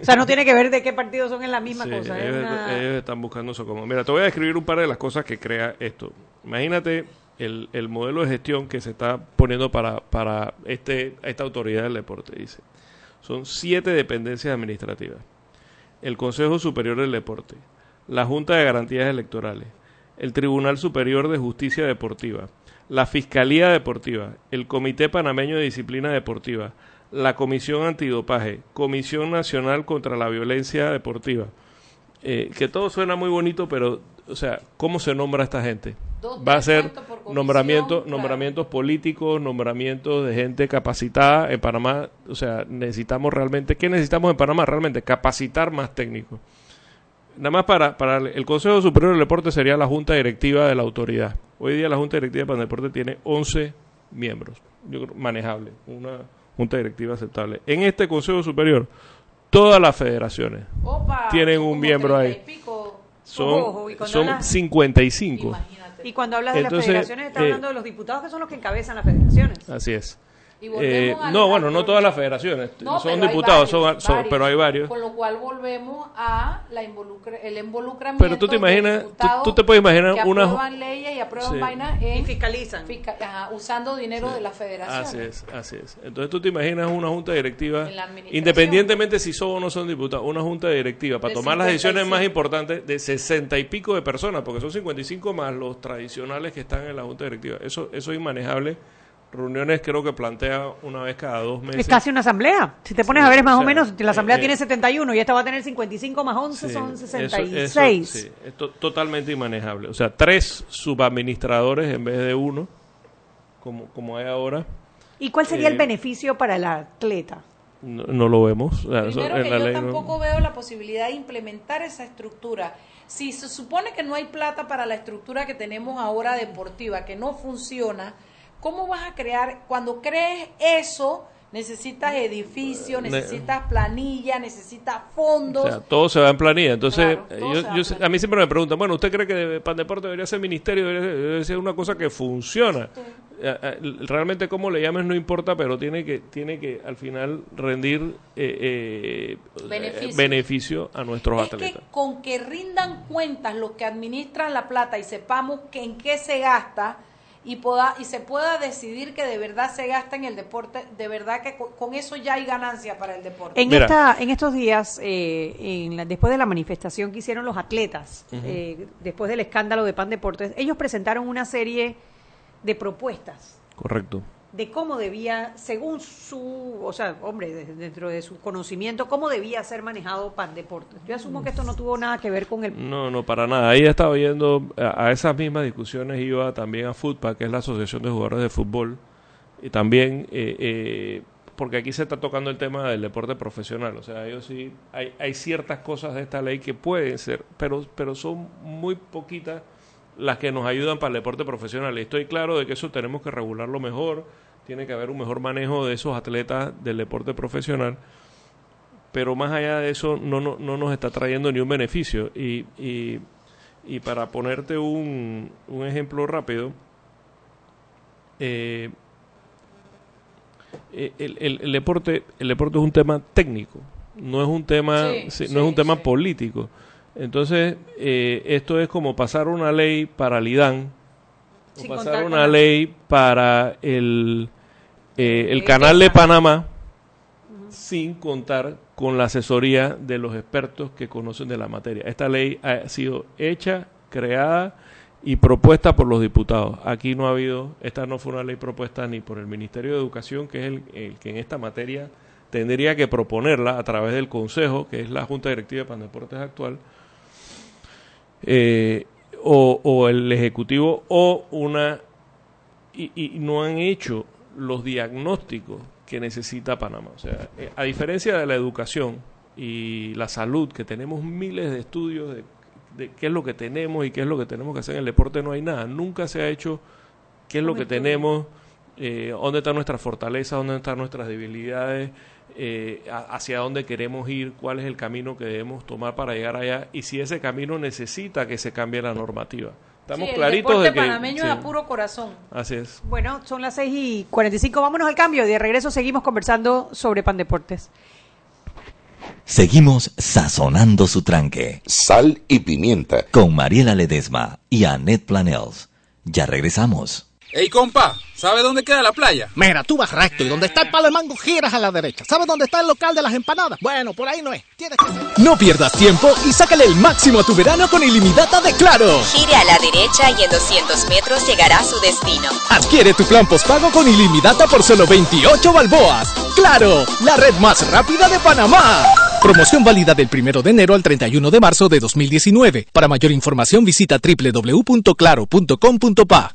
O sea, no tiene que ver de qué partido son en la misma Sí, cosa. es ellos, una- ellos están buscando eso como. Mira, te voy a describir un par de las cosas que crea esto. Imagínate el, el modelo de gestión que se está poniendo para, para este, esta autoridad del deporte. Dice: son siete dependencias administrativas: el Consejo Superior del Deporte, la Junta de Garantías Electorales, el Tribunal Superior de Justicia Deportiva, la Fiscalía Deportiva, el Comité Panameño de Disciplina Deportiva, la Comisión Antidopaje, Comisión Nacional contra la Violencia Deportiva. Eh, que todo suena muy bonito, pero, o sea, ¿cómo se nombra a esta gente? Va a ser nombramientos, claro. nombramientos políticos, nombramientos de gente capacitada en Panamá. O sea, necesitamos realmente, ¿qué necesitamos en Panamá? Realmente capacitar más técnicos. Nada más para, para el- Consejo Superior del Deporte sería la Junta Directiva de la autoridad. Hoy día la Junta Directiva para el Deporte tiene 11 miembros, yo creo manejable, una Junta Directiva aceptable. En este Consejo Superior, todas las federaciones Opa, tienen un miembro 30 ahí. pico. Son, Ojo, y son hablas- 55. Imagínate. Y cuando hablas de Entonces, las federaciones, estás eh, hablando de los diputados que son los que encabezan las federaciones. Así es. Y Eh, no, bueno, al- no todas las federaciones. No, son hay diputados, son- varios, son- varios. pero hay varios. Con lo cual volvemos a la involucra, el involucramiento. Pero tú te imaginas, tú, te puedes imaginar que una... aprueban leyes y aprueban Sí. vainas en Y fiscalizan. ajá, usando dinero de la federación. Así es, así es. Entonces tú te imaginas una junta directiva, independientemente si son o no son diputados, una junta directiva para De tomar las decisiones 55. más importantes de 60 y pico de personas, porque son 55 más los tradicionales que están en la junta directiva. Eso, eso es inmanejable. Reuniones creo que plantea una vez cada dos meses. Es casi una asamblea. Si te pones a ver, es más o menos. La asamblea eh, tiene 71 y esta va a tener 55 más 11 Sí, son eso- 66. eso, sí, es to- totalmente inmanejable. O sea, tres subadministradores en vez de uno, como, como hay ahora. ¿Y cuál sería Eh, el beneficio para el atleta? No, no lo vemos. O sea, eso Primero en que la yo ley no- tampoco veo la posibilidad de implementar esa estructura. Si se supone que no hay plata para la estructura que tenemos ahora deportiva, que no funciona, ¿cómo vas a crear? Cuando crees eso, necesitas edificio, Ne- necesitas planilla, necesitas fondos. O sea, todo se va en planilla. Entonces, Claro, yo, yo planilla. a mí siempre me preguntan, bueno, ¿usted cree que Pandeporte debería ser ministerio? Debería ser, debería ser una cosa que funciona. Eh, eh, Realmente cómo le llames no importa, pero tiene que, tiene que al final rendir eh, eh, Beneficio. beneficio a nuestros es atletas. que con que rindan cuentas los que administran la plata y sepamos que en qué se gasta y poda, y se pueda decidir que de verdad se gasta en el deporte, de verdad que con, con eso ya hay ganancia para el deporte. En, Mira. esta, en estos días, eh, en la- después de la manifestación que hicieron los atletas, eh, después del escándalo de Pan Deportes, ellos presentaron una serie de propuestas Correcto. De cómo debía, según su, o sea, hombre, de- dentro de su conocimiento, cómo debía ser manejado Pan Deportes. Yo asumo que esto no tuvo nada que ver con el... No, no, para nada. Ahí estaba yendo a, a esas mismas discusiones, iba también a FUTPA, que es la Asociación de Jugadores de Fútbol, y también, eh, eh, porque aquí se está tocando el tema del deporte profesional, o sea, ellos sí, hay, hay ciertas cosas de esta ley que pueden ser, pero, pero son muy poquitas las que nos ayudan para el deporte profesional. Y estoy claro de que eso tenemos que regularlo mejor, tiene que haber un mejor manejo de esos atletas del deporte profesional pero más allá de eso no, no, no nos está trayendo ni un beneficio. Y, y, y para ponerte un, un ejemplo rápido, eh, eh, el, el- el deporte, el deporte es un tema técnico, no es un tema, Sí, no es un tema sí. político. Entonces, eh, esto es como pasar una ley para el IDAN, o pasar una ley para el, eh, el Eh, canal de. Panamá, sin contar con la asesoría de los expertos que conocen de la materia. Esta ley ha sido hecha, creada y propuesta por los diputados. Aquí no ha habido, esta no fue una ley propuesta ni por el Ministerio de Educación, que es el, el que en esta materia tendría que proponerla a través del Consejo, que es la Junta Directiva de Pandeportes actual, eh, o, o el Ejecutivo, o una... Y, y no han hecho los diagnósticos que necesita Panamá. O sea, eh, a diferencia de la educación y la salud, que tenemos miles de estudios de, de qué es lo que tenemos y qué es lo que tenemos que hacer en el deporte, no hay nada. Nunca se ha hecho qué es lo que tenemos eh, dónde están nuestras fortalezas, dónde están nuestras debilidades, eh, a- hacia dónde queremos ir, cuál es el camino que debemos tomar para llegar allá y si ese camino necesita que se cambie la normativa. Estamos Sí, el claritos deporte de que... panameño sí, a puro corazón. Así es. Bueno, son las 6 y 45. Vámonos al cambio. De regreso seguimos conversando sobre Pandeportes. Seguimos sazonando su tranque. Sal y pimienta. Con Mariela Ledesma y Annette Planels. Ya regresamos. Ey, compa, ¿sabe dónde queda la playa? Mira, tú vas recto y donde está el palo de mango giras a la derecha. ¿Sabes dónde está el local de las empanadas? Bueno, por ahí no es. Tienes que... No pierdas tiempo y sácale el máximo a tu verano con ilimitada de Claro. Gire a la derecha y en 200 metros llegará a su destino. Adquiere tu plan postpago con ilimitada por solo 28 balboas. ¡Claro! La red más rápida de Panamá. Promoción válida del 1 de enero al 31 de marzo de 2019. Para mayor información visita www.claro.com.pa.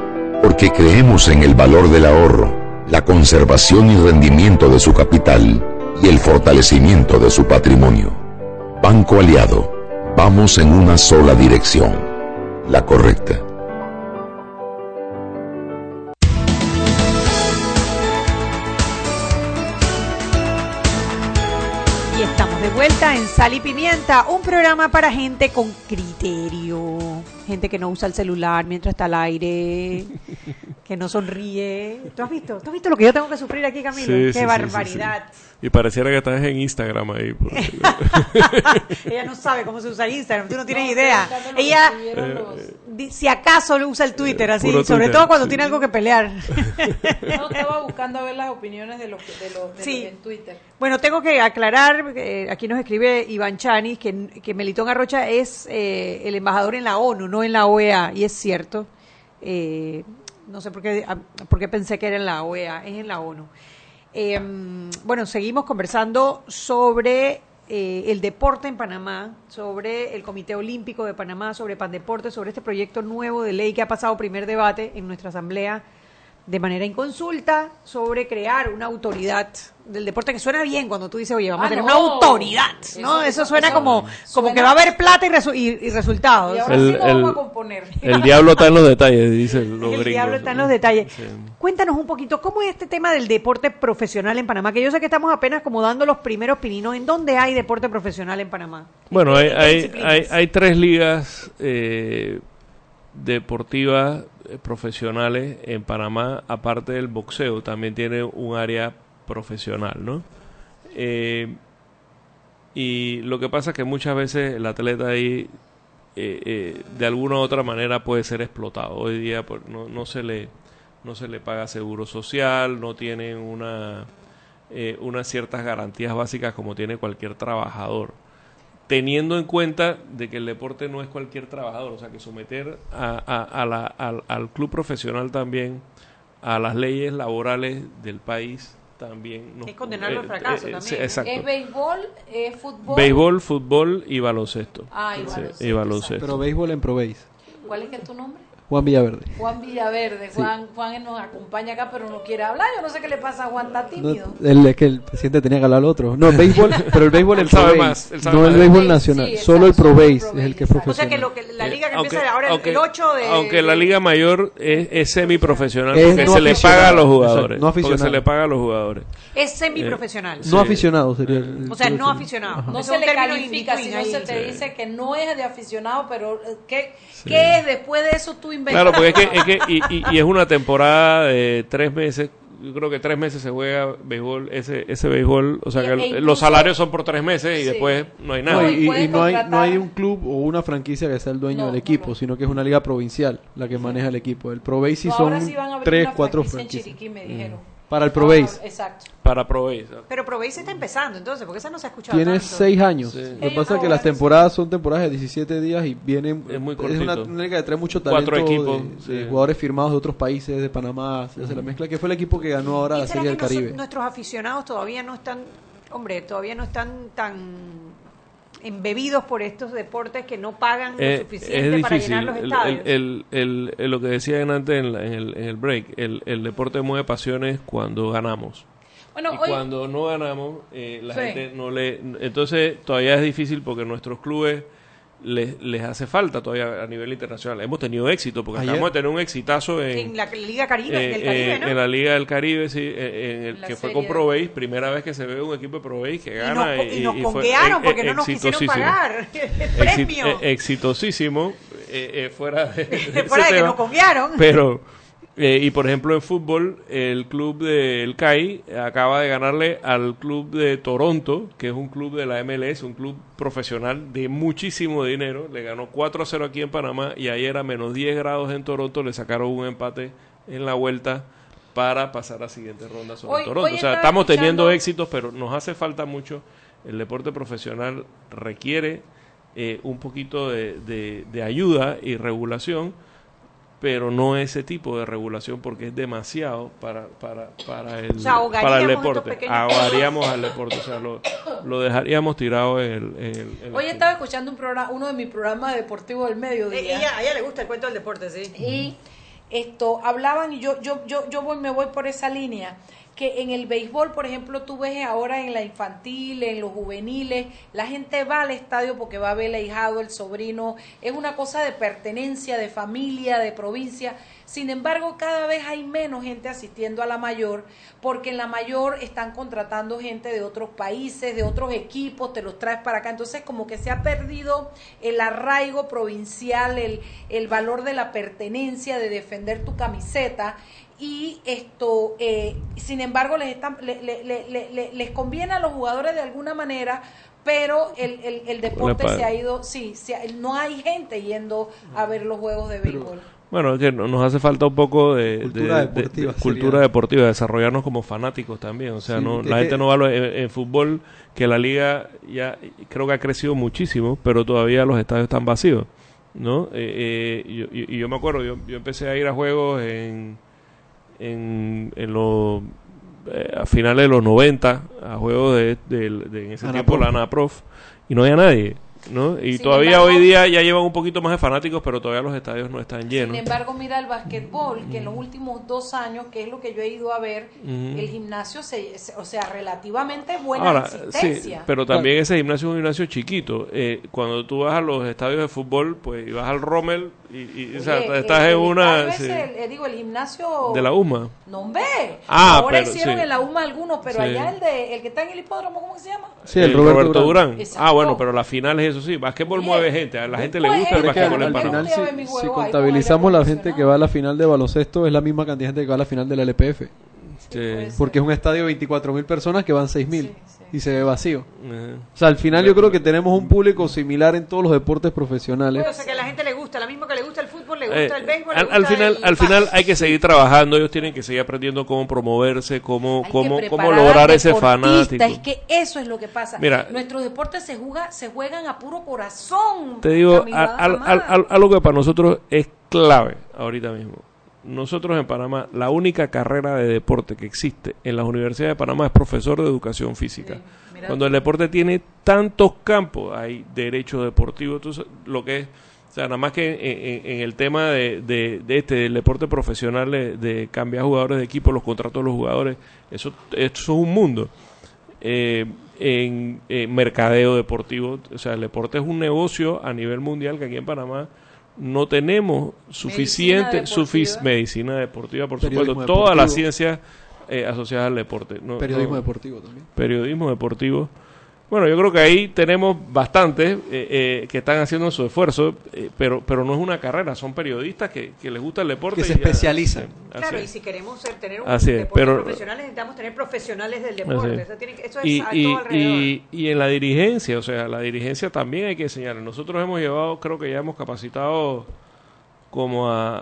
porque creemos en el valor del ahorro, la conservación y rendimiento de su capital y el fortalecimiento de su patrimonio. Banco Aliado, vamos en una sola dirección, la correcta. Y estamos de vuelta en Sal y Pimienta, un programa para gente con criterio. Gente que no usa el celular mientras está al aire, [LAUGHS] que no sonríe. ¿Tú has visto? ¿Tú has visto lo que yo tengo que sufrir aquí, Camilo? Sí, Qué sí, sí, sí, barbaridad. sí. Y pareciera que estás en Instagram ahí. por- [LAUGHS] Ella no sabe cómo se usa Instagram, tú no tienes idea. Ella, di- si acaso, lo usa el Twitter así, sobre todo cuando sí. tiene algo que pelear. [LAUGHS] No, estaba buscando a ver las opiniones de los, de los, de Sí. los en Twitter. Bueno, tengo que aclarar, eh, aquí nos escribe Iván Chanis, que, que Melitón Arrocha es eh, el embajador en la ONU, no en la OEA, y es cierto. Eh, no sé por qué, ah, por qué pensé que era en la OEA, es en la ONU. Eh, bueno, seguimos conversando sobre eh, el deporte en Panamá, sobre el Comité Olímpico de Panamá, sobre Pandeporte, sobre este proyecto nuevo de ley que ha pasado primer debate en nuestra asamblea de manera inconsulta sobre crear una autoridad del deporte que suena bien cuando tú dices, oye, vamos Ah, a tener no. una autoridad, ¿no? Eso- Eso, suena eso como, como que va a haber plata y, resu- y- y resultados. Y ahora El- sí vamos el- a componer. El diablo está en los detalles, dicen los El [LAUGHS] gringos. diablo está en los detalles. Sí. Cuéntanos un poquito, ¿cómo es este tema del deporte profesional en Panamá? Que yo sé que estamos apenas como dando los primeros pininos. ¿En dónde hay deporte profesional en Panamá? Bueno, hay, ¿Qué hay, hay, hay tres ligas eh, deportivas profesionales en Panamá, aparte del boxeo, también tiene un área profesional, ¿no? Eh, y lo que pasa es que muchas veces el atleta ahí eh, eh, de alguna u otra manera puede ser explotado. Hoy día pues, no, no se le no se le paga seguro social, no tienen una eh, unas ciertas garantías básicas como tiene cualquier trabajador teniendo en cuenta de que el deporte no es cualquier trabajador, o sea que someter a, a- a la- al, al club profesional también a las leyes laborales del país también no- Es condenarlo al fracaso también, sí. ¿Es béisbol? ¿Es fútbol? béisbol fútbol y baloncesto Ah, y Sí, baloncesto, y baloncesto. Pero béisbol en ProBase. ¿Cuál es que es tu nombre? Juan Villaverde. Juan Villaverde, Juan, Juan nos acompaña acá, pero no quiere hablar. Yo no sé qué le pasa a Juan, está tímido. No, el, es que el presidente tenía que hablar al otro. No, el béisbol, [LAUGHS] pero el béisbol el Él sabe Pro más, Base, él sabe no más. el béisbol Sí, nacional, sí, solo el Pro Base es el que es Base, O sea que, profesional. lo que la liga que Aunque- empieza ahora el- aunque- el 8 de... Aunque la Liga Mayor es, es semiprofesional Es porque no se le aficionado, paga a los exacto, jugadores. no porque se aficionado. le paga a los jugadores. Es semiprofesional. No aficionado sería el, el O sea, no profesional. aficionado. No Es se le califica, sino se te dice que no es de aficionado, pero eh, ¿qué, ¿qué es después de eso tú? Claro, porque es que, es que y, y- y es una temporada de tres meses. Yo creo que tres meses se juega béisbol, ese, ese béisbol. O sea, que e el- los salarios son por tres meses y Sí. después no hay No, nada. y, y- puedes y no, hay, no hay un club o una franquicia que sea el dueño No, del equipo, no. sino que es una liga provincial la que maneja el equipo. El Pro Base son ahora sí van a abrir tres, cuatro franquicia en franquicias. Chiriquí, me dijeron. Para el Pro Ahora, Base. Exacto. Para Proveis. Pero Proveis está empezando, entonces, porque esa no se ha escuchado Tiene tanto. seis años. Sí. Lo que pasa es que ahora las sí. temporadas son temporadas de 17 días y vienen. Es muy una, cortito. una liga que trae mucho talento Cuatro equipos, de, de sí. jugadores firmados de otros países, de Panamá, se hace la mezcla, que fue el equipo que ganó ahora ¿Y la Serie del Caribe. nuestros aficionados todavía no están, hombre, todavía no están tan embebidos por estos deportes que no pagan lo Eh, suficiente para llenar los estadios? el- el- el- lo que decían antes en, la- en el, en el break, el, el deporte mueve pasiones cuando ganamos. Bueno, y hoy, cuando no ganamos, eh, la Sí. gente no le... Entonces todavía es difícil porque nuestros clubes les, les hace falta todavía a nivel internacional. Hemos tenido éxito porque Ayer- acabamos de tener un exitazo en, en la Liga Caribe, eh, del Caribe, eh, ¿no? en la Liga del Caribe, sí, eh, en el La que fue con de- ProBase, primera vez que se ve un equipo de ProBase que y gana. nos, y nos y fue conguearon e- porque no nos quisieron pagar [LAUGHS] el premio. eh, exitosísimo, eh, eh, fuera de, [LAUGHS] Fuera de que nos conguearon. Pero, eh, y por ejemplo en fútbol, el club del CAI acaba de ganarle al club de Toronto, que es un club de la MLS, un club profesional de muchísimo dinero. Le ganó 4 a 0 aquí en Panamá y ayer a menos 10 grados en Toronto le sacaron un empate en la vuelta para pasar a siguiente ronda sobre Hoy- Toronto. hoy o sea, estamos teniendo éxitos, pero nos hace falta mucho. El deporte profesional requiere eh, un poquito de, de- de ayuda y regulación, pero no ese tipo de regulación porque es demasiado para, para, para, el, O sea, ahogaríamos para el deporte. Ahogaríamos al deporte, o sea, lo, lo dejaríamos tirado en el... en el- en hoy estaba escuchando un programa, uno de mis programas deportivos del Eh, mediodía. ella- a ella le gusta el cuento del deporte, sí. y esto hablaban y yo yo yo yo voy me voy por esa línea que en el béisbol, por ejemplo, tú ves ahora en la infantil, en los juveniles, la gente va al estadio porque va a ver el ahijado, el sobrino, es una cosa de pertenencia, de familia, de provincia. Sin embargo, cada vez hay menos gente asistiendo a la mayor, porque en la mayor están contratando gente de otros países, de otros equipos, te los traes para acá. Entonces, como que se ha perdido el arraigo provincial, el, el valor de la pertenencia, de defender tu camiseta. Y esto, eh, sin embargo, les, están, le- le- le- le- le- les conviene a los jugadores de alguna manera, pero el, el, el deporte se ha ido, sí, se ha- no hay gente yendo a ver los juegos de béisbol. Bueno, es que no- nos hace falta un poco de Cultura de- de- deportiva de cultura sería. deportiva, desarrollarnos como fanáticos también. O sea, Sí, no, la gente no va a lo- en, en fútbol, que la liga ya creo que ha crecido muchísimo, pero todavía los estadios están vacíos. ¿no? Eh, eh, y, yo- y- y yo me acuerdo, yo, yo empecé a ir a juegos en, en, en los eh, a finales de los 90 a juegos de, de- de- en ese Anaprof. tiempo la ANAPROF y no había nadie ¿no? y Sin todavía embargo- hoy día ya llevan un poquito más de fanáticos pero todavía los estadios no están llenos Sin embargo, mira el basquetbol, que en los últimos dos años, que es lo que yo he ido a ver, el gimnasio, se, se- o sea, relativamente buena Ahora, sí, pero también ese gimnasio es un gimnasio chiquito. Eh, cuando tú vas a los estadios de fútbol, pues y vas al Rommel y, y, o sea, Oye, estás el- en una sí, el- eh, digo, el gimnasio de la UMA. No, hombre. Ah, Ahora pero hicieron sí. en la UMA algunos, pero Sí. allá el de el que está en el hipódromo, ¿cómo se llama? Sí, el Roberto Durán. Exacto. Ah, bueno, pero las finales, eso sí, básquetbol mueve gente. A la gente le gusta el básquetbol en Panamá. si, si contabilizamos la gente que va a la final de baloncesto, es la misma cantidad de gente que va a la final de la LPF. Porque es un estadio de 24 mil personas que van 6 mil y se ve vacío. Ajá. O sea, al final yo creo que tenemos un público similar en todos los deportes profesionales. o sea que a la gente le gusta, lo mismo que le gusta el fútbol, le Eh, gusta el béisbol, le al, final, el al final hay que seguir trabajando. Ellos tienen que seguir aprendiendo cómo promoverse, cómo, Hay cómo, cómo lograr ese fanático. Es que eso es lo que pasa. Mira. Nuestros deportes se, juga, se juegan a puro corazón. Te digo, al- algo que para nosotros es clave ahorita mismo. Nosotros en Panamá, la única carrera de deporte que existe en las universidades de Panamá es profesor de educación física. Cuando el deporte tiene tantos campos, hay derecho deportivo, entonces, lo que es O sea, nada más que en, en- en el tema de, de, de este, del deporte profesional, de, de cambiar jugadores de equipo, los contratos de los jugadores, eso, eso es un mundo. Eh, en, en mercadeo deportivo, o sea, el deporte es un negocio a nivel mundial que aquí en Panamá no tenemos suficiente sufic- deportiva. medicina deportiva, por Periodismo supuesto, todas las deportivo. ciencias eh, asociadas al deporte. No- Periodismo no- deportivo también. periodismo deportivo. Bueno, yo creo que ahí tenemos bastantes eh, eh, que están haciendo su esfuerzo, eh, pero pero no es una carrera, son periodistas que, que les gusta el deporte. Que se y especializan. Claro, es. y si queremos ser- tener un Así es, deporte pero- profesional, necesitamos tener profesionales del deporte. es. Eso, tiene que- eso es y, a y, todo alrededor. y, y en la dirigencia, o sea, la dirigencia también hay que enseñar. Nosotros hemos llevado, creo que ya hemos capacitado como a,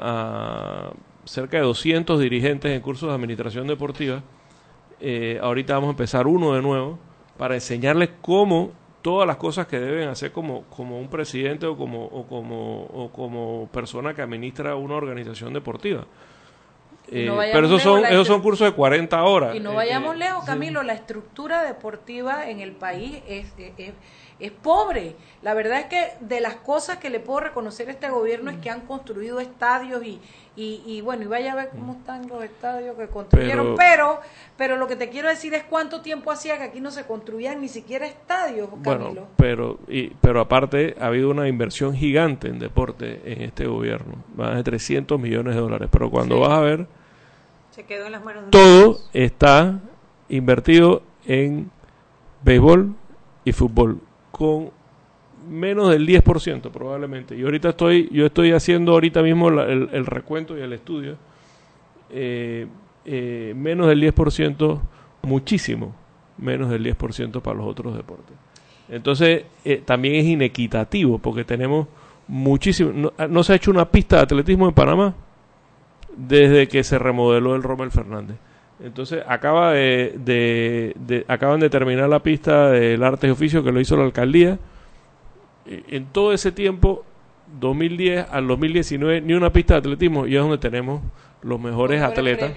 a cerca de 200 dirigentes en cursos de administración deportiva. Eh, ahorita vamos a empezar uno de nuevo para enseñarles cómo todas las cosas que deben hacer como, como un presidente o como, o como, o como persona que administra una organización deportiva. No Eh, pero esos son, esos son cursos de 40 horas. Y no Eh, vayamos eh, lejos, Camilo, la estructura deportiva en el país es, es, es- es pobre. La verdad es que de las cosas que le puedo reconocer a este gobierno es que han construido estadios y, y, y bueno, y vaya a ver cómo están los estadios que construyeron. Pero- Pero, pero, lo que te quiero decir es cuánto tiempo hacía que aquí no se construían ni siquiera estadios, Camilo. Bueno, pero, y, pero aparte ha habido una inversión gigante en deporte en este gobierno, más de 300 millones de dólares, pero cuando Sí. vas a ver, Se quedó en las manos de todo está invertido en béisbol y fútbol, con menos del 10% probablemente. Y ahorita estoy, yo estoy haciendo ahorita mismo la- el, recuento y el estudio, eh, eh, menos del 10%, muchísimo menos del 10% para los otros deportes. Entonces, eh, también es inequitativo porque tenemos muchísimo. No, ah, no se ha hecho una pista de atletismo en Panamá desde que se remodeló el Rommel Fernández. Entonces, acaba de, de- acaban de terminar la pista del arte y oficio que lo hizo la alcaldía. Eh, En todo ese tiempo, 2010 al 2019, ni una pista de atletismo y es donde tenemos los mejores atletas.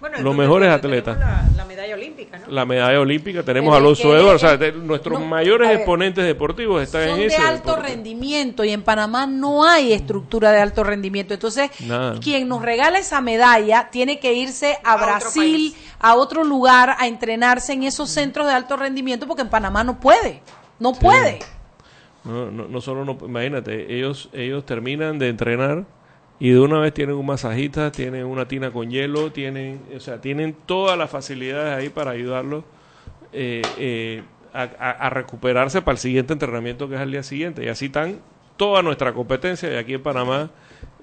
Bueno, los mejores atletas. La, la medalla olímpica, ¿no? La medalla olímpica, tenemos a Alonso Edwards, o sea, de- nuestros no, mayores ver, exponentes deportivos están son en de ese alto deporte. rendimiento y en Panamá no hay estructura de alto rendimiento. Entonces, Nada. quien nos regala esa medalla tiene que irse a, Brasil, a otro lugar, a entrenarse en esos centros de alto rendimiento porque en Panamá no puede. No puede. No, no, no solo, no, imagínate, ellos, ellos terminan de entrenar y de una vez tienen un masajista, tienen una tina con hielo, tienen, o sea, tienen todas las facilidades ahí para ayudarlos eh, eh, a, recuperarse para el siguiente entrenamiento que es al día siguiente. Y así están toda nuestra competencia de aquí en Panamá.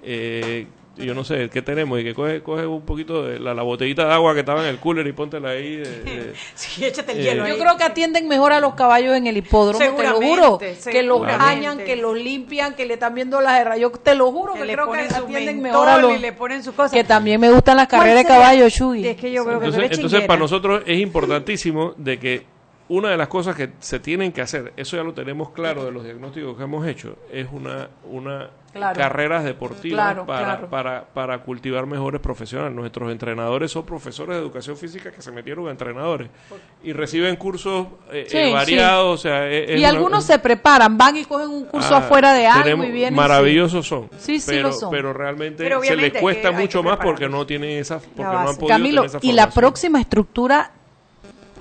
Eh, yo no sé qué tenemos y que coge, coge un poquito de la, la botellita de agua que estaba en el cooler y póntela ahí. de- de- [LAUGHS] Sí, échate el Eh, hielo Yo ahí. creo que atienden mejor a los caballos en el hipódromo, te lo juro. Que los bañan, que los limpian, que le están viendo las herras. Yo te lo juro que, le creo que atienden mejor a los... y le ponen su cosa. Que también me gustan las ¿Cuál carreras de caballo, Shugi. Es que yo que tú Entonces, eres entonces para nosotros es importantísimo de que una de las cosas que se tienen que hacer, eso ya lo tenemos claro de los diagnósticos que hemos hecho, es una, una Claro. carreras deportivas Claro, para, claro. Para, para cultivar mejores profesionales. Nuestros entrenadores son profesores de educación física que se metieron a entrenadores y reciben cursos eh, Sí, eh, sí. variados. O sea, es- es Y una- algunos se preparan, van y cogen un curso Ah, afuera de algo y vienen. Maravillosos son. Sí, sí pero, lo son. Pero realmente Pero se les cuesta mucho más porque no tienen esa, porque no han podido Camilo, tener esa y la próxima estructura,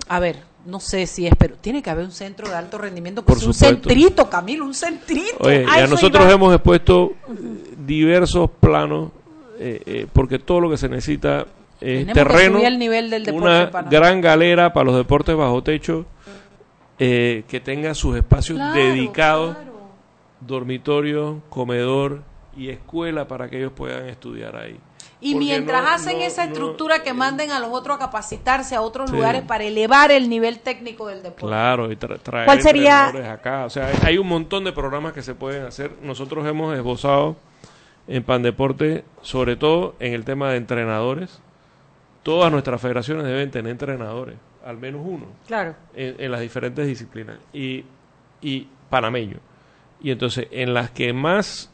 a ver, no sé si es, pero tiene que haber un centro de alto rendimiento, Por pues un supuesto. centrito, Camilo, un centrito. Oye, A ya eso nosotros iba. hemos expuesto diversos planos, eh, eh, porque todo lo que se necesita es Tenemos terreno, el nivel del una gran galera para los deportes bajo techo, eh, que tenga sus espacios Claro, dedicados, claro. dormitorio, comedor y escuela para que ellos puedan estudiar ahí. Y Porque mientras no- hacen no- esa no- estructura que manden a los otros a capacitarse a otros Sí. lugares para elevar el nivel técnico del deporte. Claro, y tra- traer ¿Cuál sería- entrenadores acá. O sea, hay, hay un montón de programas que se pueden hacer. Nosotros hemos esbozado en Pandeporte, sobre todo en el tema de entrenadores. Todas nuestras federaciones deben tener entrenadores, al menos uno, Claro. en, en las diferentes disciplinas. Y, y panameño. Y entonces, en las que más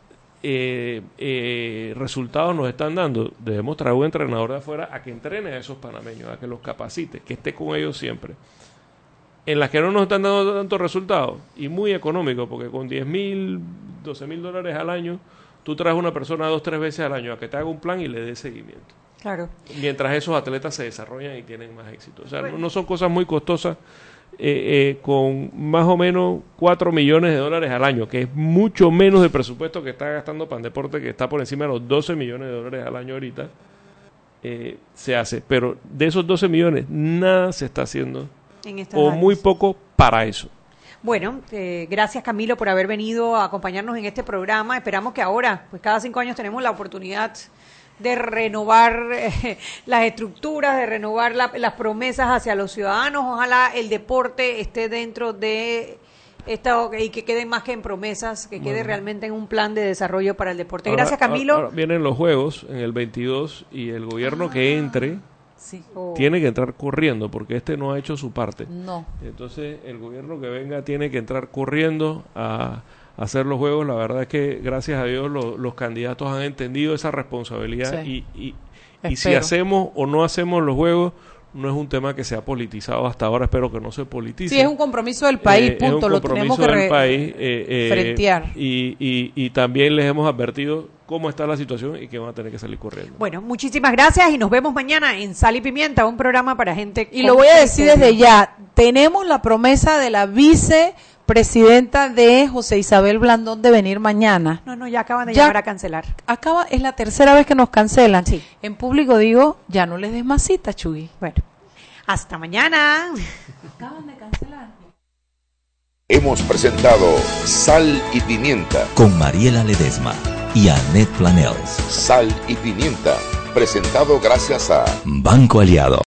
eh, eh, resultados nos están dando, debemos traer un entrenador de afuera a que entrene a esos panameños, a que los capacite, que esté con ellos siempre. en las que no nos están dando tantos resultados y muy económico, porque con 10 mil, 12 mil dólares al año, tú traes una persona dos, tres veces al año a que te haga un plan y le dé seguimiento. Claro. Mientras esos atletas se desarrollan y tienen más éxito. O sea, no, no son cosas muy costosas. Eh, eh, con más o menos 4 millones de dólares al año, que es mucho menos del presupuesto que está gastando Pandeporte, que está por encima de los 12 millones de dólares al año ahorita, eh, se hace. Pero de esos 12 millones, nada se está haciendo, En o áreas. muy poco para eso. Bueno, eh, gracias Camilo por haber venido a acompañarnos en este programa. Esperamos que ahora, pues cada cinco años tenemos la oportunidad de renovar eh, [LAUGHS] las estructuras, de renovar la- las promesas hacia los ciudadanos. Ojalá el deporte esté dentro de esta y que quede más que en promesas, que quede Bueno. realmente en un plan de desarrollo para el deporte. Ahora- Gracias Camilo. ahora vienen los juegos en el 22 y el gobierno que entre Sí. tiene que entrar corriendo porque este no ha hecho su parte. No. Entonces el gobierno que venga tiene que entrar corriendo a hacer los juegos. La verdad es que gracias a Dios lo- los candidatos han entendido esa responsabilidad Sí. y, y, y si hacemos o no hacemos los juegos no es un tema que se ha politizado hasta ahora. Espero que no se politice. Sí, es un compromiso del país, Eh, es un punto. Lo tenemos que del país, eh, eh, frentear. Y, y, y también les hemos advertido cómo está la situación y que van a tener que salir corriendo. Bueno, muchísimas gracias y nos vemos mañana en Sal y Pimienta, un programa para gente. Y lo voy a decir desde ya. Tenemos la promesa de la vicepresidenta de José Isabel Blandón de venir mañana. No, no, ya acaban de Ya- llamar a cancelar. Acaba, es la tercera vez que nos cancelan. En público digo, ya no les des más cita, Chugui. Bueno, hasta mañana. Acaban de cancelar. Hemos presentado Sal y Pimienta. Con Mariela Ledesma y Annette Planels. Sal y Pimienta. Presentado gracias a Banco Aliado.